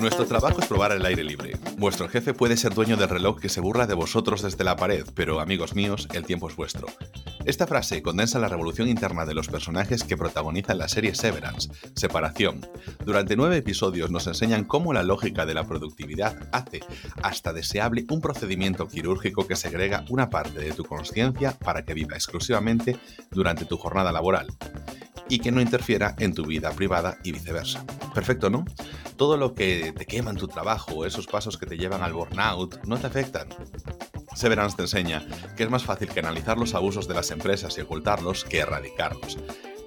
Nuestro trabajo es probar el aire libre. Vuestro jefe puede ser dueño del reloj que se burla de vosotros desde la pared, pero amigos míos, el tiempo es vuestro. Esta frase condensa la revolución interna de los personajes que protagonizan la serie Severance, Separación. Durante nueve episodios nos enseñan cómo la lógica de la productividad hace hasta deseable un procedimiento quirúrgico que segrega una parte de tu conciencia para que viva exclusivamente durante tu jornada laboral y que no interfiera en tu vida privada y viceversa. Perfecto, ¿no? Todo lo que te quema en tu trabajo, esos pasos que te llevan al burnout, no te afectan. Severance te enseña que es más fácil que analizar los abusos de las empresas y ocultarlos que erradicarlos.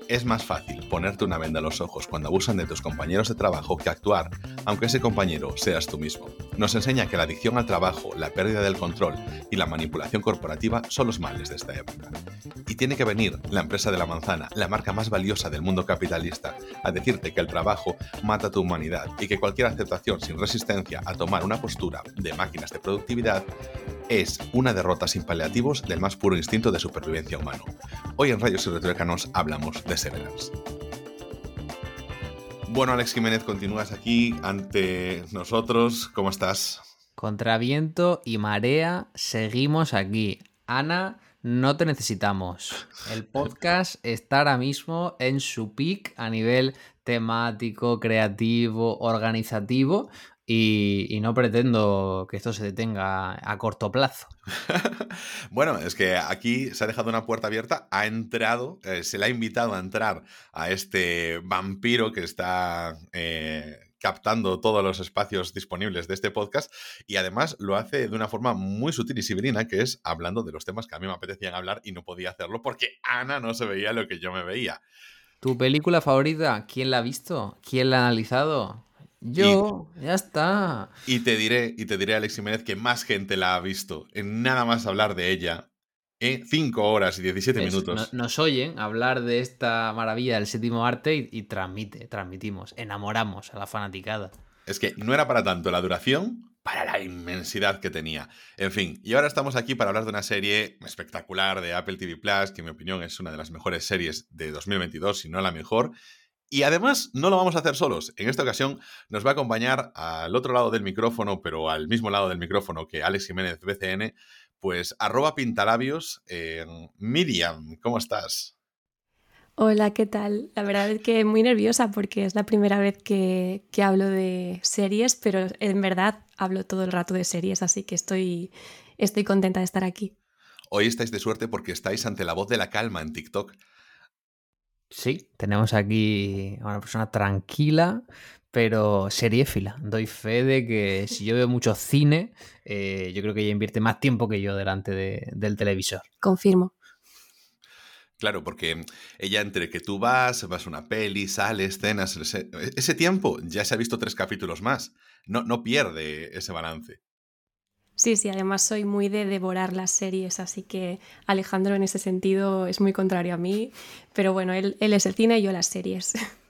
Es más fácil ponerte una venda en los ojos cuando abusan de tus compañeros de trabajo que actuar, aunque ese compañero seas tú mismo. Nos enseña que la adicción al trabajo, la pérdida del control y la manipulación corporativa son los males de esta época. Y tiene que venir la empresa de la manzana, la marca más valiosa del mundo capitalista, a decirte que el trabajo mata tu humanidad y que cualquier aceptación sin resistencia a tomar una postura de máquinas de productividad es una derrota sin paliativos del más puro instinto de supervivencia humano. Hoy en Rayos y hablamos de Bueno, Alex Jiménez, continúas aquí ante nosotros. ¿Cómo estás? Contra viento y marea, seguimos aquí. Ana, no te necesitamos. El podcast está ahora mismo en su peak a nivel temático, creativo, organizativo. Y, no pretendo que esto se detenga a corto plazo. bueno, es que aquí se ha dejado una puerta abierta, ha entrado, eh, se le ha invitado a entrar a este vampiro que está eh, captando todos los espacios disponibles de este podcast y además lo hace de una forma muy sutil y sibirina, que es hablando de los temas que a mí me apetecían hablar y no podía hacerlo porque Ana no se veía lo que yo me veía. ¿Tu película favorita? ¿Quién la ha visto? ¿Quién la ha analizado? Yo, ya está. Y te diré, y te diré, Alex Jiménez, que más gente la ha visto en nada más hablar de ella en 5 horas y 17 minutos. nos oyen hablar de esta maravilla del séptimo arte y, y, transmite, transmitimos, enamoramos a la fanaticada. Es que no era para tanto la duración, para la inmensidad que tenía. En fin, y ahora estamos aquí para hablar de una serie espectacular de Apple TV Plus, que en mi opinión es una de las mejores series de 2022, si no la mejor, y además no lo vamos a hacer solos. En esta ocasión nos va a acompañar al otro lado del micrófono, pero al mismo lado del micrófono que Alex Jiménez BCN, pues arroba pintalabios. Miriam, ¿cómo estás? Hola, ¿qué tal? La verdad es que muy nerviosa porque es la primera vez que, que, hablo de series, pero en verdad hablo todo el rato de series, así que estoy, estoy contenta de estar aquí. Hoy estáis de suerte porque estáis ante la voz de la calma en TikTok. Sí, tenemos aquí a una persona tranquila, pero seriéfila. Doy fe de que si yo veo mucho cine, eh, yo creo que ella invierte más tiempo que yo delante del televisor. Confirmo. Claro, porque ella entre que tú vas, vas a una peli, sales, escenas, ese, ese, tiempo ya se ha visto tres capítulos más. No, no pierde ese balance. Sí, sí, además soy muy de devorar las series, así que Alejandro en ese sentido es muy contrario a mí, pero bueno, él, él es el cine y yo las series.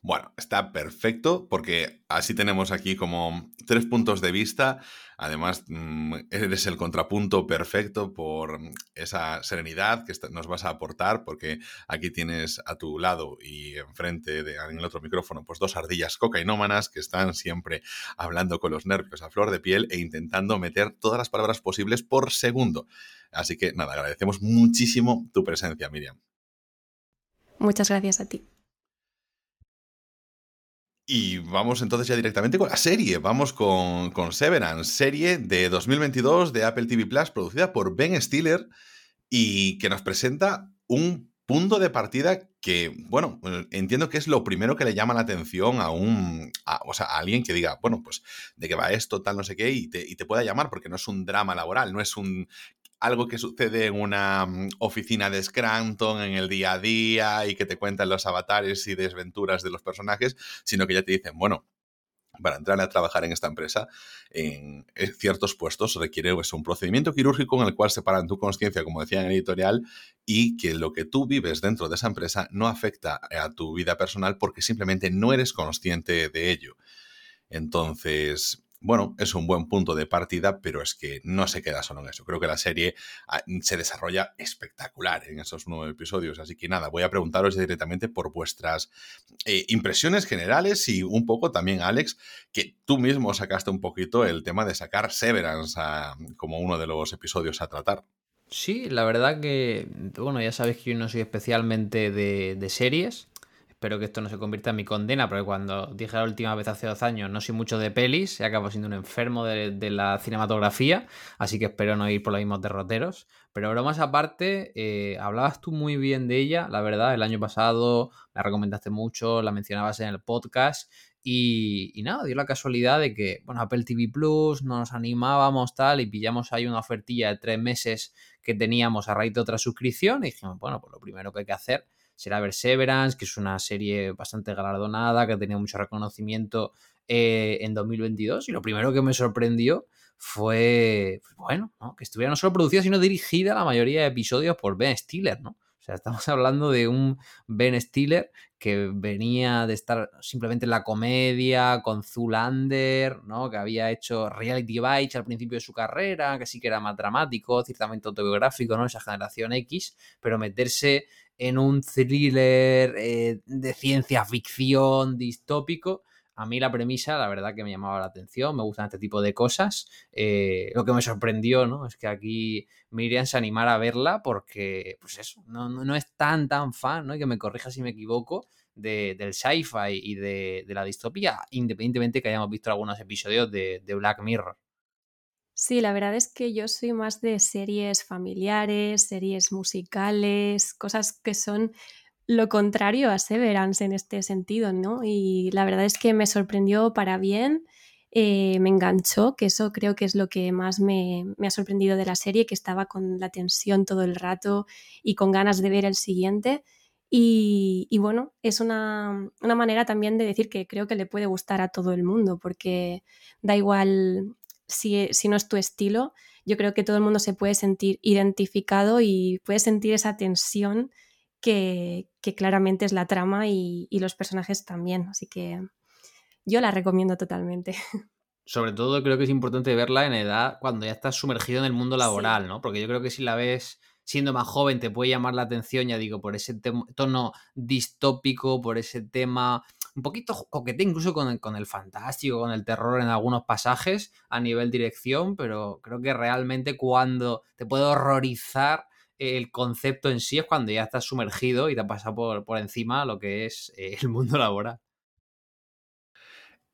Bueno, está perfecto porque así tenemos aquí como tres puntos de vista. Además, mm, eres el contrapunto perfecto por esa serenidad que nos vas a aportar, porque aquí tienes a tu lado y enfrente de, en el otro micrófono, pues dos ardillas cocainómanas que están siempre hablando con los nervios a flor de piel e intentando meter todas las palabras posibles por segundo. Así que nada, agradecemos muchísimo tu presencia, Miriam. Muchas gracias a ti. Y vamos entonces ya directamente con la serie. Vamos con, con Severance, serie de 2022 de Apple TV Plus, producida por Ben Stiller y que nos presenta un punto de partida que, bueno, entiendo que es lo primero que le llama la atención a un, o sea, a alguien que diga, bueno, pues de qué va esto, tal, no sé qué, y te, y te pueda llamar, porque no es un drama laboral, no es un algo que sucede en una mm, oficina de Scranton en el día a día y que te cuentan los avatares y desventuras de los personajes, sino que ya te dicen, bueno, para entrar a trabajar en esta empresa, en ciertos puestos requiere pues, un procedimiento quirúrgico en el cual separan tu conciencia, como decía en el editorial, y que lo que tú vives dentro de esa empresa no afecta a tu vida personal porque simplemente no eres consciente de ello. Entonces, bueno, es un buen punto de partida, pero es que no se queda solo en eso. Creo que la serie ah, se desarrolla espectacular en esos nueve episodios. Así que nada, voy a preguntaros directamente por vuestras eh, impresiones generales y un poco también, Alex, que tú mismo sacaste un poquito el tema de sacar Severance como uno de los episodios a tratar. Sí, la verdad que, bueno, ya sabéis que yo no soy especialmente de, de series, Espero que esto no se convierta en mi condena, porque cuando dije la última vez hace dos años no soy mucho de pelis, he acabado siendo un enfermo de, la cinematografía, así que espero no ir por los mismos derroteros. Pero bromas aparte, eh, hablabas tú muy bien de ella, la verdad, el año pasado la recomendaste mucho, la mencionabas en el podcast. Y, nada, dio la casualidad de que, bueno, Apple TV Plus nos animábamos tal y pillamos ahí una ofertilla de tres meses que teníamos a raíz de otra suscripción y dijimos, bueno, pues lo primero que hay que hacer será ver Severance, que es una serie bastante galardonada, que ha tenido mucho reconocimiento eh, en 2022. Y lo primero que me sorprendió fue, pues bueno, que estuviera no solo producida, sino dirigida la mayoría de episodios por Ben Stiller, ¿no? O sea, estamos hablando de un Ben Stiller que venía de estar simplemente en la comedia con Zulander, ¿no? Que había hecho Reality Bites al principio de su carrera, que sí que era más dramático, ciertamente autobiográfico, ¿no? Esa generación X, pero meterse en un thriller eh, de ciencia ficción distópico. A mí la premisa, la verdad que me llamaba la atención, me gustan este tipo de cosas. Eh, lo que me sorprendió, ¿no? Es que aquí Miriam se animara a verla porque, pues eso, no, es tan, tan fan, ¿no? Y que me corrija si me equivoco, del sci-fi y de, la distopía, independientemente que hayamos visto algunos episodios de Black Mirror. Sí, la verdad es que yo soy más de series familiares, series musicales, cosas que son lo contrario a Severance en este sentido, ¿no? Y la verdad es que me sorprendió para bien, eh, me enganchó, que eso creo que es lo que más me, ha sorprendido de la serie, que estaba con la tensión todo el rato y con ganas de ver el siguiente. Y, bueno, es una, una, manera también de decir que creo que le puede gustar a todo el mundo, porque da igual si, no es tu estilo, yo creo que todo el mundo se puede sentir identificado y puede sentir esa tensión que, claramente es la trama y, los personajes también. Así que yo la recomiendo totalmente. Sobre todo creo que es importante verla en edad cuando ya estás sumergido en el mundo laboral, ¿no? Porque yo creo que si la ves siendo más joven te puede llamar la atención, ya digo, por ese tono distópico, por ese tema un poquito coquete incluso con el, con el fantástico, con el terror en algunos pasajes a nivel dirección, pero creo que realmente cuando te puede horrorizar el concepto en sí es cuando ya estás sumergido y te ha pasado por, por encima lo que es eh, el mundo laboral.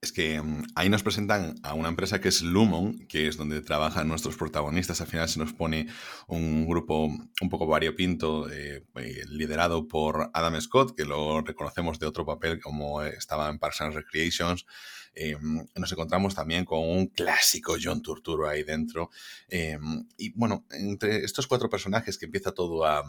Es que mm, ahí nos presentan a una empresa que es Lumon, que es donde trabajan nuestros protagonistas. Al final se nos pone un grupo un poco variopinto, eh, eh, liderado por Adam Scott, que lo reconocemos de otro papel como estaba en Parks and Recreations. Eh, nos encontramos también con un clásico John Turturro ahí dentro. y bueno, entre estos cuatro personajes que empieza todo a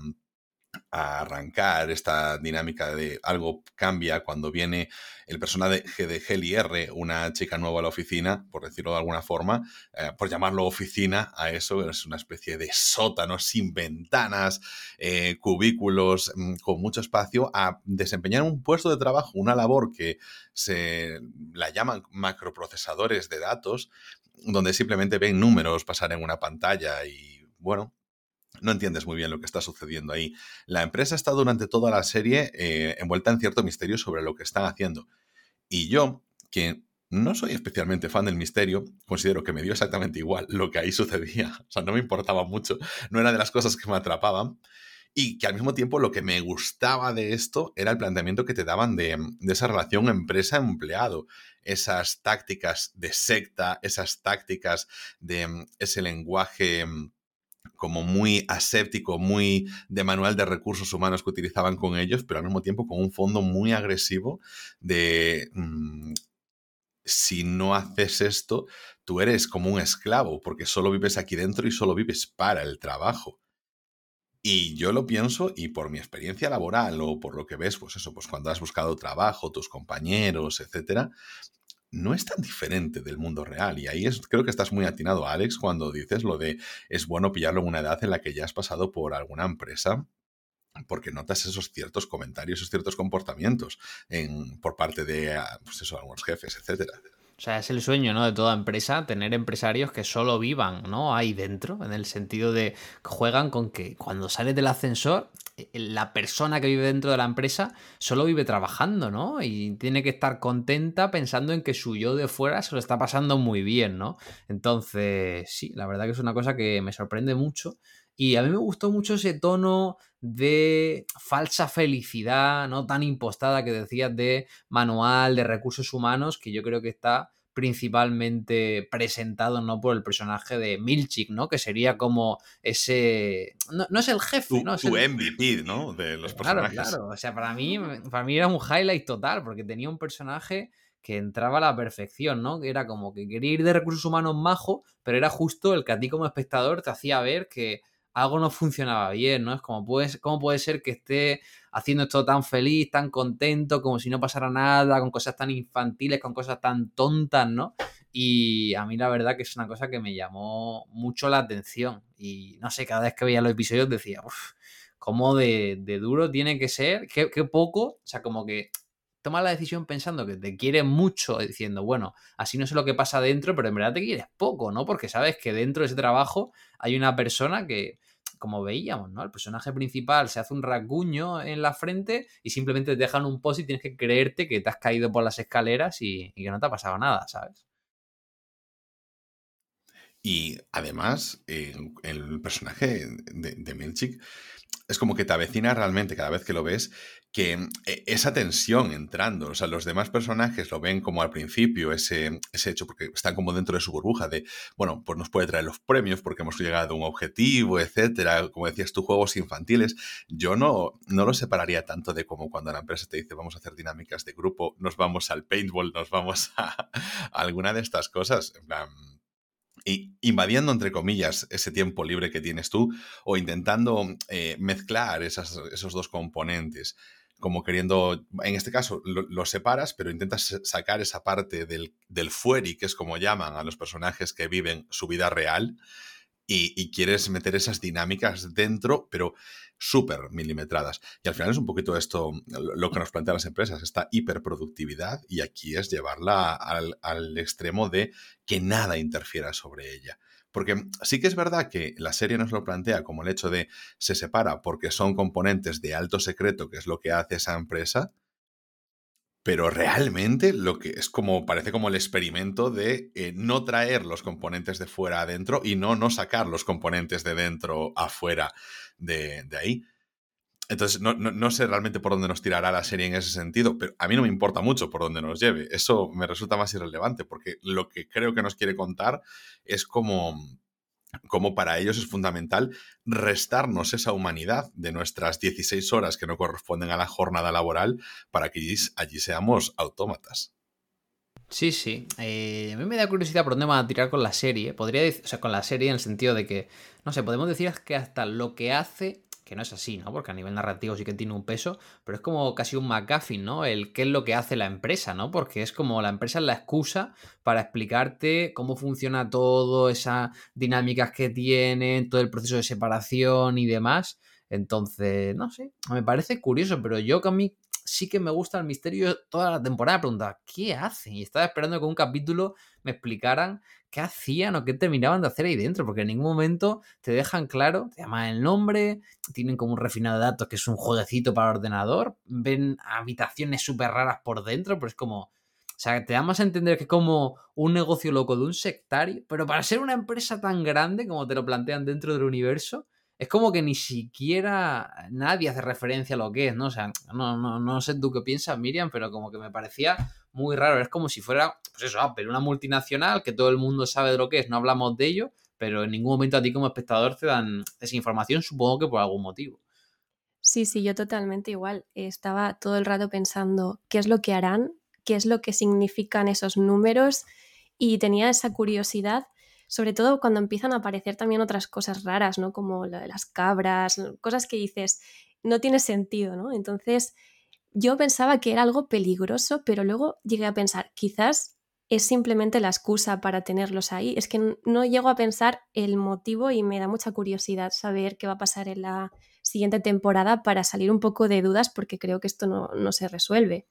a arrancar esta dinámica de algo cambia cuando viene el personaje de Heli R, una chica nueva a la oficina, por decirlo de alguna forma, eh, por llamarlo oficina a eso, es una especie de sótano sin ventanas, eh, cubículos, mm, con mucho espacio, a desempeñar un puesto de trabajo, una labor que se la llaman macroprocesadores de datos, donde simplemente ven números pasar en una pantalla y bueno, no entiendes muy bien lo que está sucediendo ahí. La empresa está durante toda la serie eh, envuelta en cierto misterio sobre lo que están haciendo. Y yo, que no soy especialmente fan del misterio, considero que me dio exactamente igual lo que ahí sucedía. O sea, no me importaba mucho, no era de las cosas que me atrapaban. Y que al mismo tiempo lo que me gustaba de esto era el planteamiento que te daban de, de esa relación empresa-empleado. Esas tácticas de secta, esas tácticas de ese lenguaje como muy aséptico, muy de manual de recursos humanos que utilizaban con ellos, pero al mismo tiempo con un fondo muy agresivo de... Mm, si no haces esto, tú eres como un esclavo, porque solo vives aquí dentro y solo vives para el trabajo. Y yo lo pienso, y por mi experiencia laboral o por lo que ves, pues eso, pues cuando has buscado trabajo, tus compañeros, etcétera, no es tan diferente del mundo real. Y ahí es, creo que estás muy atinado, Alex, cuando dices lo de es bueno pillarlo en una edad en la que ya has pasado por alguna empresa porque notas esos ciertos comentarios, esos ciertos comportamientos en, por parte de ah, pues eso, algunos jefes, etcétera. O sea, es el sueño, ¿no? De toda empresa, tener empresarios que solo vivan, ¿no? Ahí dentro, en el sentido de juegan con que cuando sales del ascensor, eh, la persona que vive dentro de la empresa solo vive trabajando, ¿no? Y tiene que estar contenta pensando en que su yo de fuera se lo está pasando muy bien, ¿no? Entonces, sí, la verdad que es una cosa que me sorprende mucho. Y a mí me gustó mucho ese tono de falsa felicidad, no tan impostada que decías de manual de recursos humanos, que yo creo que está principalmente presentado no por el personaje de Milchik, ¿no? Que sería como ese... No, es el jefe, ¿no? Es tu MVP, ¿no? De los personajes. Claro, claro. O sea, para mí, para mí era un highlight total, porque tenía un personaje que entraba a la perfección, ¿no? Que era como que quería ir de recursos humanos majo, pero era justo el que a ti como espectador te hacía ver que algo no funcionaba bien, ¿no? Es como, puede, ¿cómo puede ser que esté haciendo esto tan feliz, tan contento, como si no pasara nada, con cosas tan infantiles, con cosas tan tontas, ¿no? Y a mí la verdad que es una cosa que me llamó mucho la atención. Y no sé, cada vez que veía los episodios decía, uff, cómo de, duro tiene que ser, qué, qué poco, o sea, como que toma la decisión pensando que te quieres mucho, diciendo, bueno, así no sé lo que pasa dentro, pero en verdad te quieres poco, ¿no? Porque sabes que dentro de ese trabajo hay una persona que, como veíamos, ¿no? El personaje principal se hace un rasguño en la frente y simplemente te dejan un post y tienes que creerte que te has caído por las escaleras y, que no te ha pasado nada, ¿sabes? Y además, el personaje de, de Milchik es como que te avecina realmente cada vez que lo ves que mm, e, esa tensión entrando, o sea, los demás personajes lo ven como al principio ese, ese hecho, porque están como dentro de su burbuja de, bueno, pues nos puede traer los premios porque hemos llegado a un objetivo, etcétera, como decías tú, juegos infantiles. Yo no, no lo separaría tanto de como cuando la empresa te dice vamos a hacer dinámicas de grupo, nos vamos al paintball, nos vamos a, alguna de estas cosas. En plan, invadiendo, entre comillas, ese tiempo libre que tienes tú o intentando eh, mezclar esos dos componentes como queriendo, en este caso lo, separas, pero intentas sacar esa parte del, del fueri, que es como llaman a los personajes que viven su vida real, y, quieres meter esas dinámicas dentro, pero súper milimetradas. Y al final es un poquito esto lo que nos plantean las empresas, esta hiperproductividad, y aquí es llevarla al, al extremo de que nada interfiera sobre ella. Porque sí que es verdad que la serie nos lo plantea como el hecho de se separa porque son componentes de alto secreto, que es lo que hace esa empresa, pero realmente lo que es como, parece como el experimento de eh, no traer los componentes de fuera adentro y no, no sacar los componentes de dentro afuera de, de ahí. Entonces, no, sé realmente por dónde nos tirará la serie en ese sentido, pero a mí no me importa mucho por dónde nos lleve. Eso me resulta más irrelevante, porque lo que creo que nos quiere contar es como, como para ellos es fundamental restarnos esa humanidad de nuestras 16 horas que no corresponden a la jornada laboral para que allí, seamos autómatas. Sí, sí. Eh, a mí me da curiosidad por dónde van a tirar con la serie. Podría decir, o sea, con la serie en el sentido de que, no sé, podemos decir que hasta lo que hace que no es así, ¿no? Porque a nivel narrativo sí que tiene un peso, pero es como casi un McGuffin, ¿no? El qué es lo que hace la empresa, ¿no? Porque es como la empresa es la excusa para explicarte cómo funciona todo, esas dinámicas que tienen, todo el proceso de separación y demás. Entonces, no sé, me parece curioso, pero yo que a mí sí que me gusta el misterio toda la temporada. Pregunta, ¿qué hacen? Y estaba esperando que un capítulo me explicaran qué hacían o qué terminaban de hacer ahí dentro, porque en ningún momento te dejan claro, te llaman el nombre, tienen como un refinado de datos que es un jueguecito para ordenador, ven habitaciones súper raras por dentro, pero es como, o sea, te da más a entender que como un negocio loco de un sectario, pero para ser una empresa tan grande como te lo plantean dentro del universo, es como que ni siquiera nadie hace referencia a lo que es, ¿no? O sea, no, no, no sé tú qué piensas, Miriam, pero como que me parecía muy raro. Es como si fuera, pues eso, Apple, una multinacional que todo el mundo sabe de lo que es, no hablamos de ello, pero en ningún momento a ti como espectador te dan esa información, supongo que por algún motivo. Sí, sí, yo totalmente igual. Estaba todo el rato pensando qué es lo que harán, qué es lo que significan esos números y tenía esa curiosidad sobre todo cuando empiezan a aparecer también otras cosas raras, ¿no? Como lo de las cabras, cosas que dices, no tiene sentido, ¿no? Entonces, yo pensaba que era algo peligroso, pero luego llegué a pensar, quizás es simplemente la excusa para tenerlos ahí. Es que no llego a pensar el motivo y me da mucha curiosidad saber qué va a pasar en la siguiente temporada para salir un poco de dudas porque creo que esto no, no se resuelve.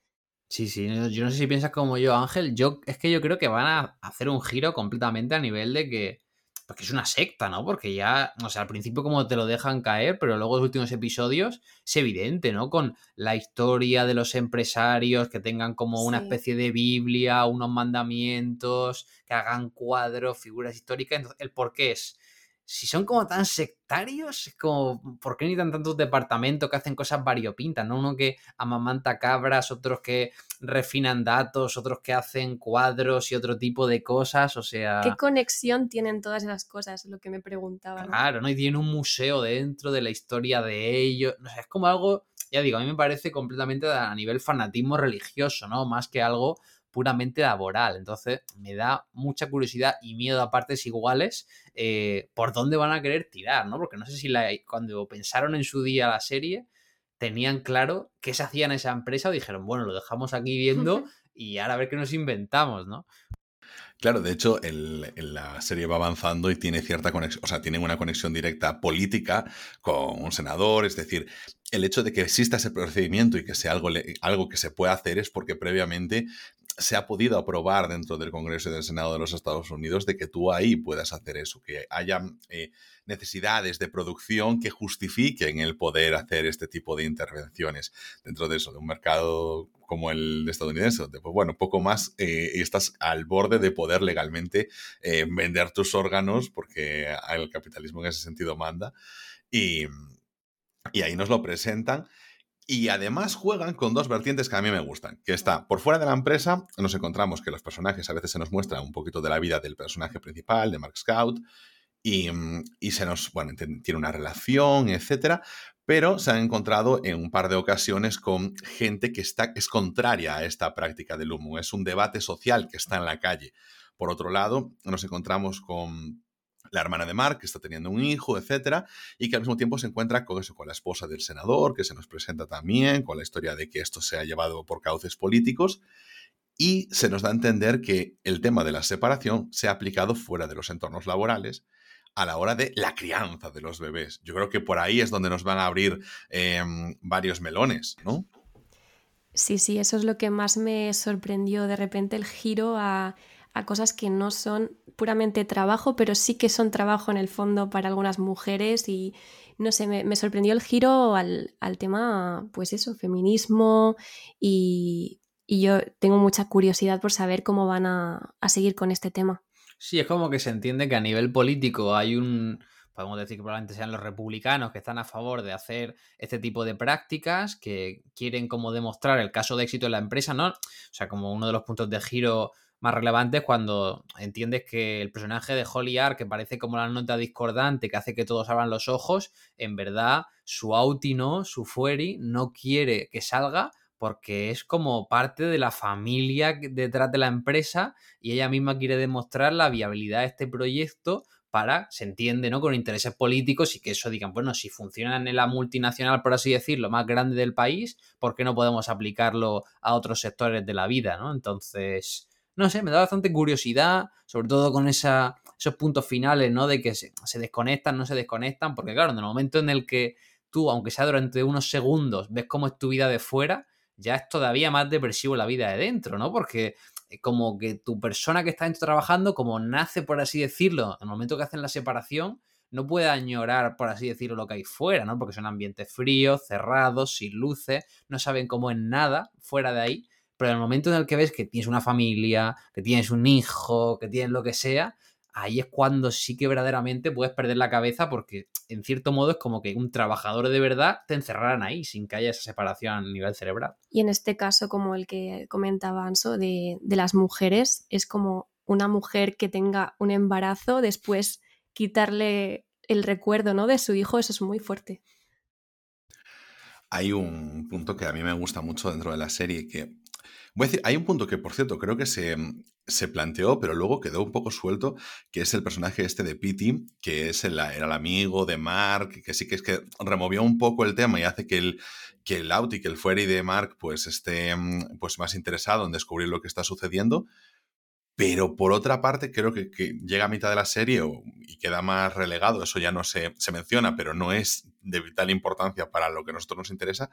Sí, sí, yo no sé si piensas como yo, Ángel. Yo es que yo creo que van a hacer un giro completamente a nivel de que. Porque es una secta, ¿no? Porque ya, o sea, al principio como te lo dejan caer, pero luego los últimos episodios es evidente, ¿no? Con la historia de los empresarios que tengan como una especie de Biblia, unos mandamientos, que hagan cuadros, figuras históricas. Entonces, el por qué es si son como tan sectarios, es como, ¿por qué necesitan tantos departamentos que hacen cosas variopintas? ¿no? Uno que amamanta cabras, otros que refinan datos, otros que hacen cuadros y otro tipo de cosas, o sea... ¿Qué conexión tienen todas esas cosas? Lo que me preguntaba. Claro, ¿no? Y tienen un museo dentro de la historia de ellos, no sé, es como algo, ya digo, a mí me parece completamente a nivel fanatismo religioso, ¿no? Más que algo puramente laboral. Entonces me da mucha curiosidad y miedo a partes iguales eh, por dónde van a querer tirar, ¿no? Porque no sé si cuando pensaron en su día la serie tenían claro qué se hacía en esa empresa o dijeron, bueno, lo dejamos aquí viendo y ahora a ver qué nos inventamos, ¿no? Claro, de hecho, la serie va avanzando y tiene cierta conexión, o sea, tiene una conexión directa política con un senador, es decir, el hecho de que exista ese procedimiento y que sea algo, algo que se pueda hacer es porque previamente se ha podido aprobar dentro del Congreso y del Senado de los Estados Unidos de que tú ahí puedas hacer eso, que haya eh, necesidades de producción que justifiquen el poder hacer este tipo de intervenciones dentro de eso, de un mercado como el estadounidense, donde, pues bueno, poco más eh, estás al borde de poder legalmente eh, vender tus órganos porque el capitalismo en ese sentido manda. Y, y ahí nos lo presentan. Y además juegan con dos vertientes que a mí me gustan, que está por fuera de la empresa, nos encontramos que los personajes a veces se nos muestra un poquito de la vida del personaje principal, de Mark Scout, y, se nos, bueno, tiene una relación, etcétera, pero se han encontrado en un par de ocasiones con gente que está, es contraria a esta práctica del humo, es un debate social que está en la calle. Por otro lado, nos encontramos con la hermana de Mark, que está teniendo un hijo, etcétera, y que al mismo tiempo se encuentra con eso, con la esposa del senador, que se nos presenta también, con la historia de que esto se ha llevado por cauces políticos, y se nos da a entender que el tema de la separación se ha aplicado fuera de los entornos laborales a la hora de la crianza de los bebés. Yo creo que por ahí es donde nos van a abrir em, varios melones, ¿no? Sí, sí, eso es lo que más me sorprendió de repente el giro a a cosas que no son puramente trabajo, pero sí que son trabajo en el fondo para algunas mujeres y no sé, me, sorprendió el giro al, tema, pues eso, feminismo y, yo tengo mucha curiosidad por saber cómo van a, seguir con este tema. Sí, es como que se entiende que a nivel político hay un, podemos decir que probablemente sean los republicanos que están a favor de hacer este tipo de prácticas, que quieren como demostrar el caso de éxito de la empresa, ¿no? O sea, como uno de los puntos de giro más relevante cuando entiendes que el personaje de Holly que parece como la nota discordante que hace que todos abran los ojos, en verdad su Auti no, su Fueri, no quiere que salga porque es como parte de la familia detrás de la empresa y ella misma quiere demostrar la viabilidad de este proyecto para, se entiende, ¿no? Con intereses políticos y que eso digan, bueno, si funciona en la multinacional, por así decirlo, más grande del país, ¿por qué no podemos aplicarlo a otros sectores de la vida, ¿no? Entonces, no sé, me da bastante curiosidad, sobre todo con esa, esos puntos finales, ¿no? De que se, desconectan, no se desconectan, porque claro, en el momento en el que tú, aunque sea durante unos segundos, ves cómo es tu vida de fuera, ya es todavía más depresivo la vida de dentro, ¿no? Porque como que tu persona que está dentro trabajando, como nace, por así decirlo, en el momento que hacen la separación, no puede añorar, por así decirlo, lo que hay fuera, ¿no? Porque son ambientes fríos, cerrados, sin luces, no saben cómo es nada fuera de ahí pero en el momento en el que ves que tienes una familia, que tienes un hijo, que tienes lo que sea, ahí es cuando sí que verdaderamente puedes perder la cabeza porque en cierto modo es como que un trabajador de verdad te encerraran ahí sin que haya esa separación a nivel cerebral. Y en este caso, como el que comentaba Anso, de, de las mujeres, es como una mujer que tenga un embarazo, después quitarle el recuerdo ¿no? de su hijo, eso es muy fuerte. Hay un punto que a mí me gusta mucho dentro de la serie que Voy a decir, hay un punto que, por cierto, creo que se, se planteó, pero luego quedó un poco suelto, que es el personaje este de Pity, que es el, era el amigo de Mark, que sí que es que removió un poco el tema y hace que el, que el Out y que el Fury de Mark pues esté pues, más interesado en descubrir lo que está sucediendo. Pero por otra parte, creo que, llega a mitad de la serie y queda más relegado, eso ya no se, se menciona, pero no es de vital importancia para lo que a nosotros nos interesa,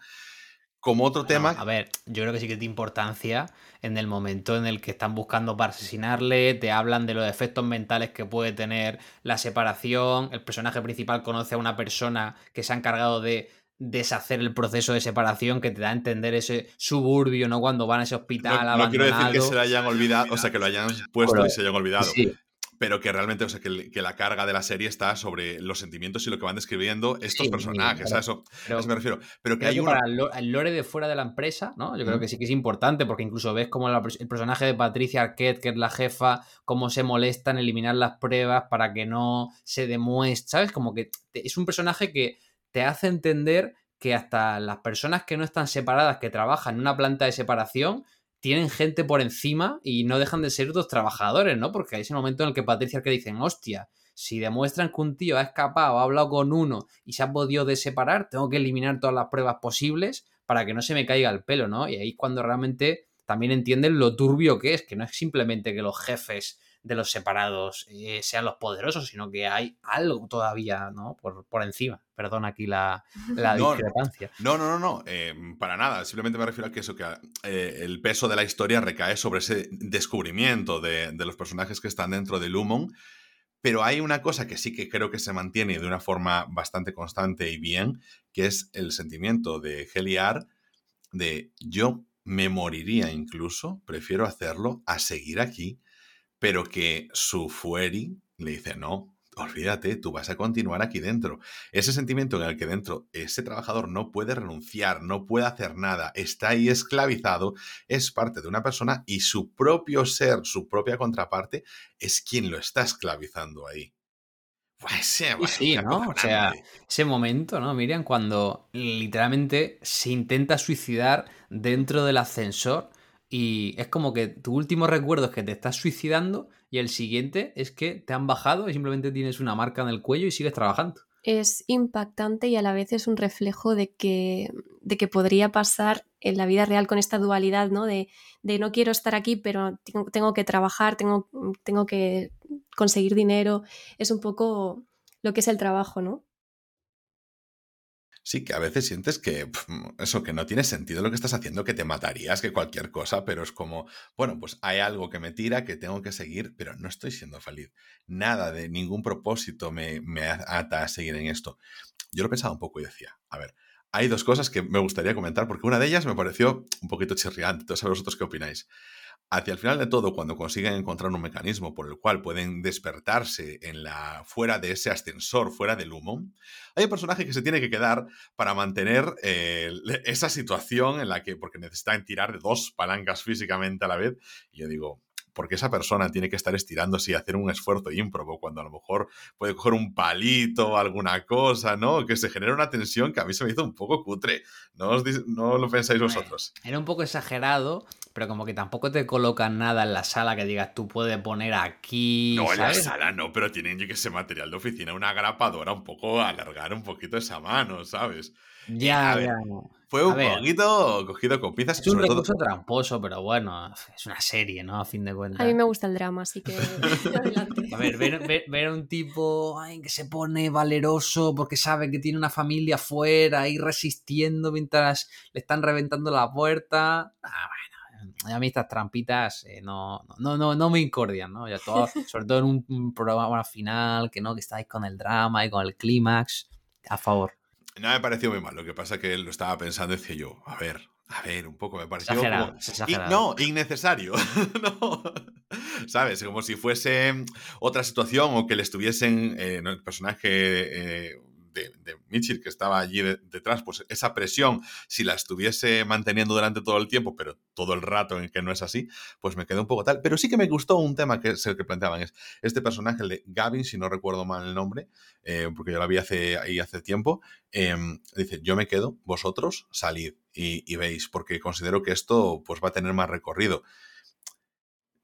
como otro tema. A ver, yo creo que sí que tiene importancia en el momento en el que están buscando para asesinarle, te hablan de los efectos mentales que puede tener la separación, el personaje principal conoce a una persona que se ha encargado de deshacer el proceso de separación que te da a entender ese suburbio, ¿no? Cuando van a ese hospital no, no quiero decir que se lo hayan olvidado, o sea, que lo hayan puesto y se hayan olvidado. Sí pero que realmente, o sea, que, la carga de la serie está sobre los sentimientos y lo que van describiendo estos personajes, a, eso, me refiero. Pero que hay Para el lore de fuera de la empresa, ¿no? Yo creo que sí que es importante porque incluso ves como el personaje de Patricia Arquette, que es la jefa, cómo se molesta en eliminar las pruebas para que no se demuestre, ¿sabes? Como que es un personaje que te hace entender que hasta las personas que no están separadas, que trabajan en una planta de separación, tienen gente por encima y no dejan de ser dos trabajadores, ¿no? Porque hay ese momento en el que Patricia que dicen, hostia, si demuestran que un tío ha escapado, ha hablado con uno y se ha podido de separar, tengo que eliminar todas las pruebas posibles para que no se me caiga el pelo, ¿no? Y ahí es cuando realmente también entienden lo turbio que es, que no es simplemente que los jefes de los separados eh, sean los poderosos, sino que hay algo todavía, ¿no? Por, por encima. Perdón aquí la, la discrepancia. No, no, no, no, eh, para nada. Simplemente me refiero a que eso, que eh, el peso de la historia recae sobre ese descubrimiento de, de los personajes que están dentro de Lumon. Pero hay una cosa que sí que creo que se mantiene de una forma bastante constante y bien, que es el sentimiento de Heliar de yo me moriría incluso, prefiero hacerlo a seguir aquí pero que su Fueri le dice, no, olvídate, tú vas a continuar aquí dentro. Ese sentimiento en el que dentro ese trabajador no puede renunciar, no puede hacer nada, está ahí esclavizado, es parte de una persona y su propio ser, su propia contraparte, es quien lo está esclavizando ahí. Pues sí, ¿no? O sea, ese momento, ¿no? Miriam, cuando literalmente se intenta suicidar dentro del ascensor y es como que tu último recuerdo es que te estás suicidando y el siguiente es que te han bajado y simplemente tienes una marca en el cuello y sigues trabajando. Es impactante y a la vez es un reflejo de que, de que podría pasar en la vida real con esta dualidad, ¿no? De, de no quiero estar aquí, pero tengo, que trabajar, tengo, tengo que conseguir dinero. Es un poco lo que es el trabajo, ¿no? Sí, que a veces sientes que eso, que no tiene sentido lo que estás haciendo, que te matarías, que cualquier cosa, pero es como, bueno, pues hay algo que me tira, que tengo que seguir, pero no estoy siendo feliz. Nada de ningún propósito me, me ata a seguir en esto. Yo lo pensaba un poco y decía, a ver, hay dos cosas que me gustaría comentar, porque una de ellas me pareció un poquito chirriante. Entonces, a vosotros qué opináis. Hacia el final de todo, cuando consiguen encontrar un mecanismo por el cual pueden despertarse en la, fuera de ese ascensor, fuera del humo, hay un personaje que se tiene que quedar para mantener eh, esa situación en la que, porque necesitan tirar de dos palancas físicamente a la vez, y yo digo, porque esa persona tiene que estar estirándose y hacer un esfuerzo ímprobo cuando a lo mejor puede coger un palito o alguna cosa, ¿no? Que se genera una tensión que a mí se me hizo un poco cutre. ¿No, no lo pensáis vosotros? Era un poco exagerado, pero como que tampoco te colocan nada en la sala que digas tú puedes poner aquí. No, en la sala no, pero tienen que ese material de oficina, una grapadora, un poco alargar un poquito esa mano, ¿sabes? Ya, ya. Fue un poquito cogido con pizzas. Es un recurso tramposo, pero bueno, es una serie, ¿no? A fin de cuentas. A mí me gusta el drama, así que A ver, ver, a un tipo que se pone valeroso porque sabe que tiene una familia afuera y resistiendo mientras le están reventando la puerta. Ah, a mí estas trampitas eh, no, no, no, no me incordian, ¿no? Ya todo, sobre todo en un, programa final, que no, que estáis con el drama y con el clímax, a favor. No me pareció muy mal. Lo que pasa es que lo estaba pensando y decía yo, a ver, a ver, un poco me pareció. Exagerado, no, innecesario. no. ¿Sabes? Como si fuese otra situación o que le estuviesen eh, el personaje. Eh, de, Mitchell que estaba allí detrás, pues esa presión, si la estuviese manteniendo durante todo el tiempo, pero todo el rato en que no es así, pues me quedó un poco tal. Pero sí que me gustó un tema que es el que planteaban, es este personaje, de Gavin, si no recuerdo mal el nombre, eh, porque yo lo vi hace, ahí hace tiempo, em, dice, yo me quedo, vosotros salid y, y veis, porque considero que esto pues va a tener más recorrido.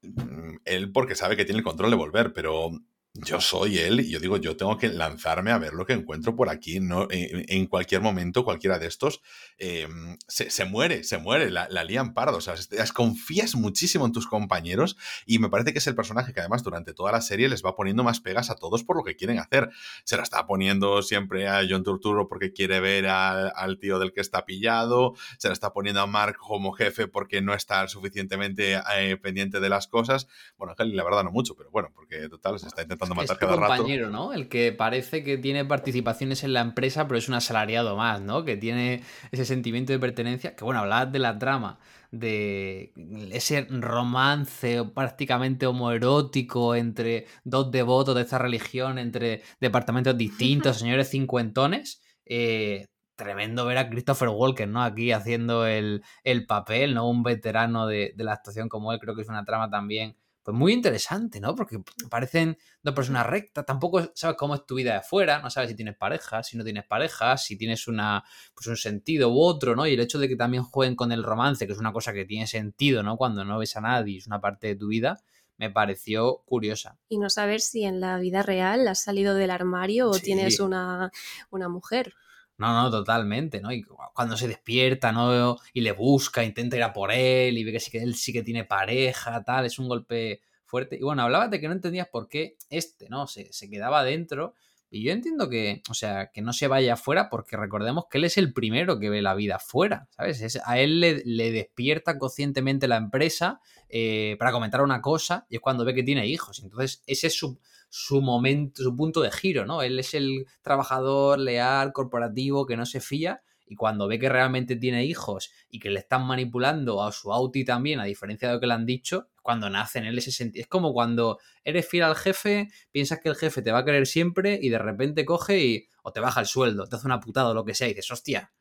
Mm, él porque sabe que tiene el control de volver, pero yo soy él y yo digo, yo tengo que lanzarme a ver lo que encuentro por aquí. No, en, cualquier momento, cualquiera de estos em, se, muere, se muere, la, la lían pardo. O sea, confías muchísimo en tus compañeros y me parece que es el personaje que además durante toda la serie les va poniendo más pegas a todos por lo que quieren hacer. Se la está poniendo siempre a John Turturro porque quiere ver al tío del que está pillado, se la está poniendo a Mark como jefe porque no está suficientemente eh, pendiente de las cosas. Bueno, la verdad no mucho, pero bueno, porque total se está intentando es tu compañero, ¿no? El que parece que tiene participaciones en la empresa, pero es un asalariado más, ¿no? Que tiene ese sentimiento de pertenencia. Que bueno, hablabas de la trama, de ese romance prácticamente homoerótico entre dos devotos de esta religión, entre departamentos distintos, señores cincuentones. Eh, tremendo ver a Christopher Walker, ¿no? Aquí haciendo el, papel, ¿no? Un veterano de, de, la actuación como él, creo que es una trama también pues muy interesante, ¿no? Porque parecen dos personas rectas, tampoco sabes cómo es tu vida de afuera, no sabes si tienes pareja, si no tienes pareja, si tienes una, pues un sentido u otro, ¿no? Y el hecho de que también jueguen con el romance, que es una cosa que tiene sentido, ¿no? Cuando no ves a nadie, es una parte de tu vida, me pareció curiosa. Y no saber si en la vida real has salido del armario o tienes una, una mujer. No, no, totalmente, ¿no? Y cuando se despierta, ¿no? Y le busca, intenta ir a por él y ve que sí que él sí que tiene pareja, tal, es un golpe fuerte. Y bueno, hablabas de que no entendías por qué este, ¿no? Se, se quedaba dentro. Y yo entiendo que, o sea, que no se vaya afuera porque recordemos que él es el primero que ve la vida fuera, ¿sabes? a él le, despierta conscientemente la empresa eh, para comentar una cosa y es cuando ve que tiene hijos. Entonces, ese es su, su momento, su punto de giro, ¿no? Él es el trabajador leal, corporativo, que no se fía, y cuando ve que realmente tiene hijos y que le están manipulando a su auti también, a diferencia de lo que le han dicho, cuando nace en él ese sentido. Es como cuando eres fiel al jefe, piensas que el jefe te va a querer siempre y de repente coge y o te baja el sueldo, te hace una putada o lo que sea y dices, hostia,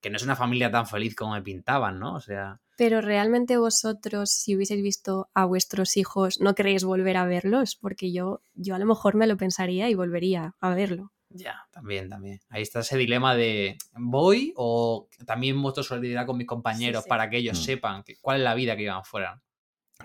que no es una familia tan feliz como me pintaban, ¿no? O sea... Pero realmente vosotros, si hubieseis visto a vuestros hijos, ¿no queréis volver a verlos? Porque yo, yo a lo mejor me lo pensaría y volvería a verlo. Ya, también, también. Ahí está ese dilema de ¿voy o también muestro solidaridad con mis compañeros para que ellos mm. sepan cuál es la vida que iban fuera?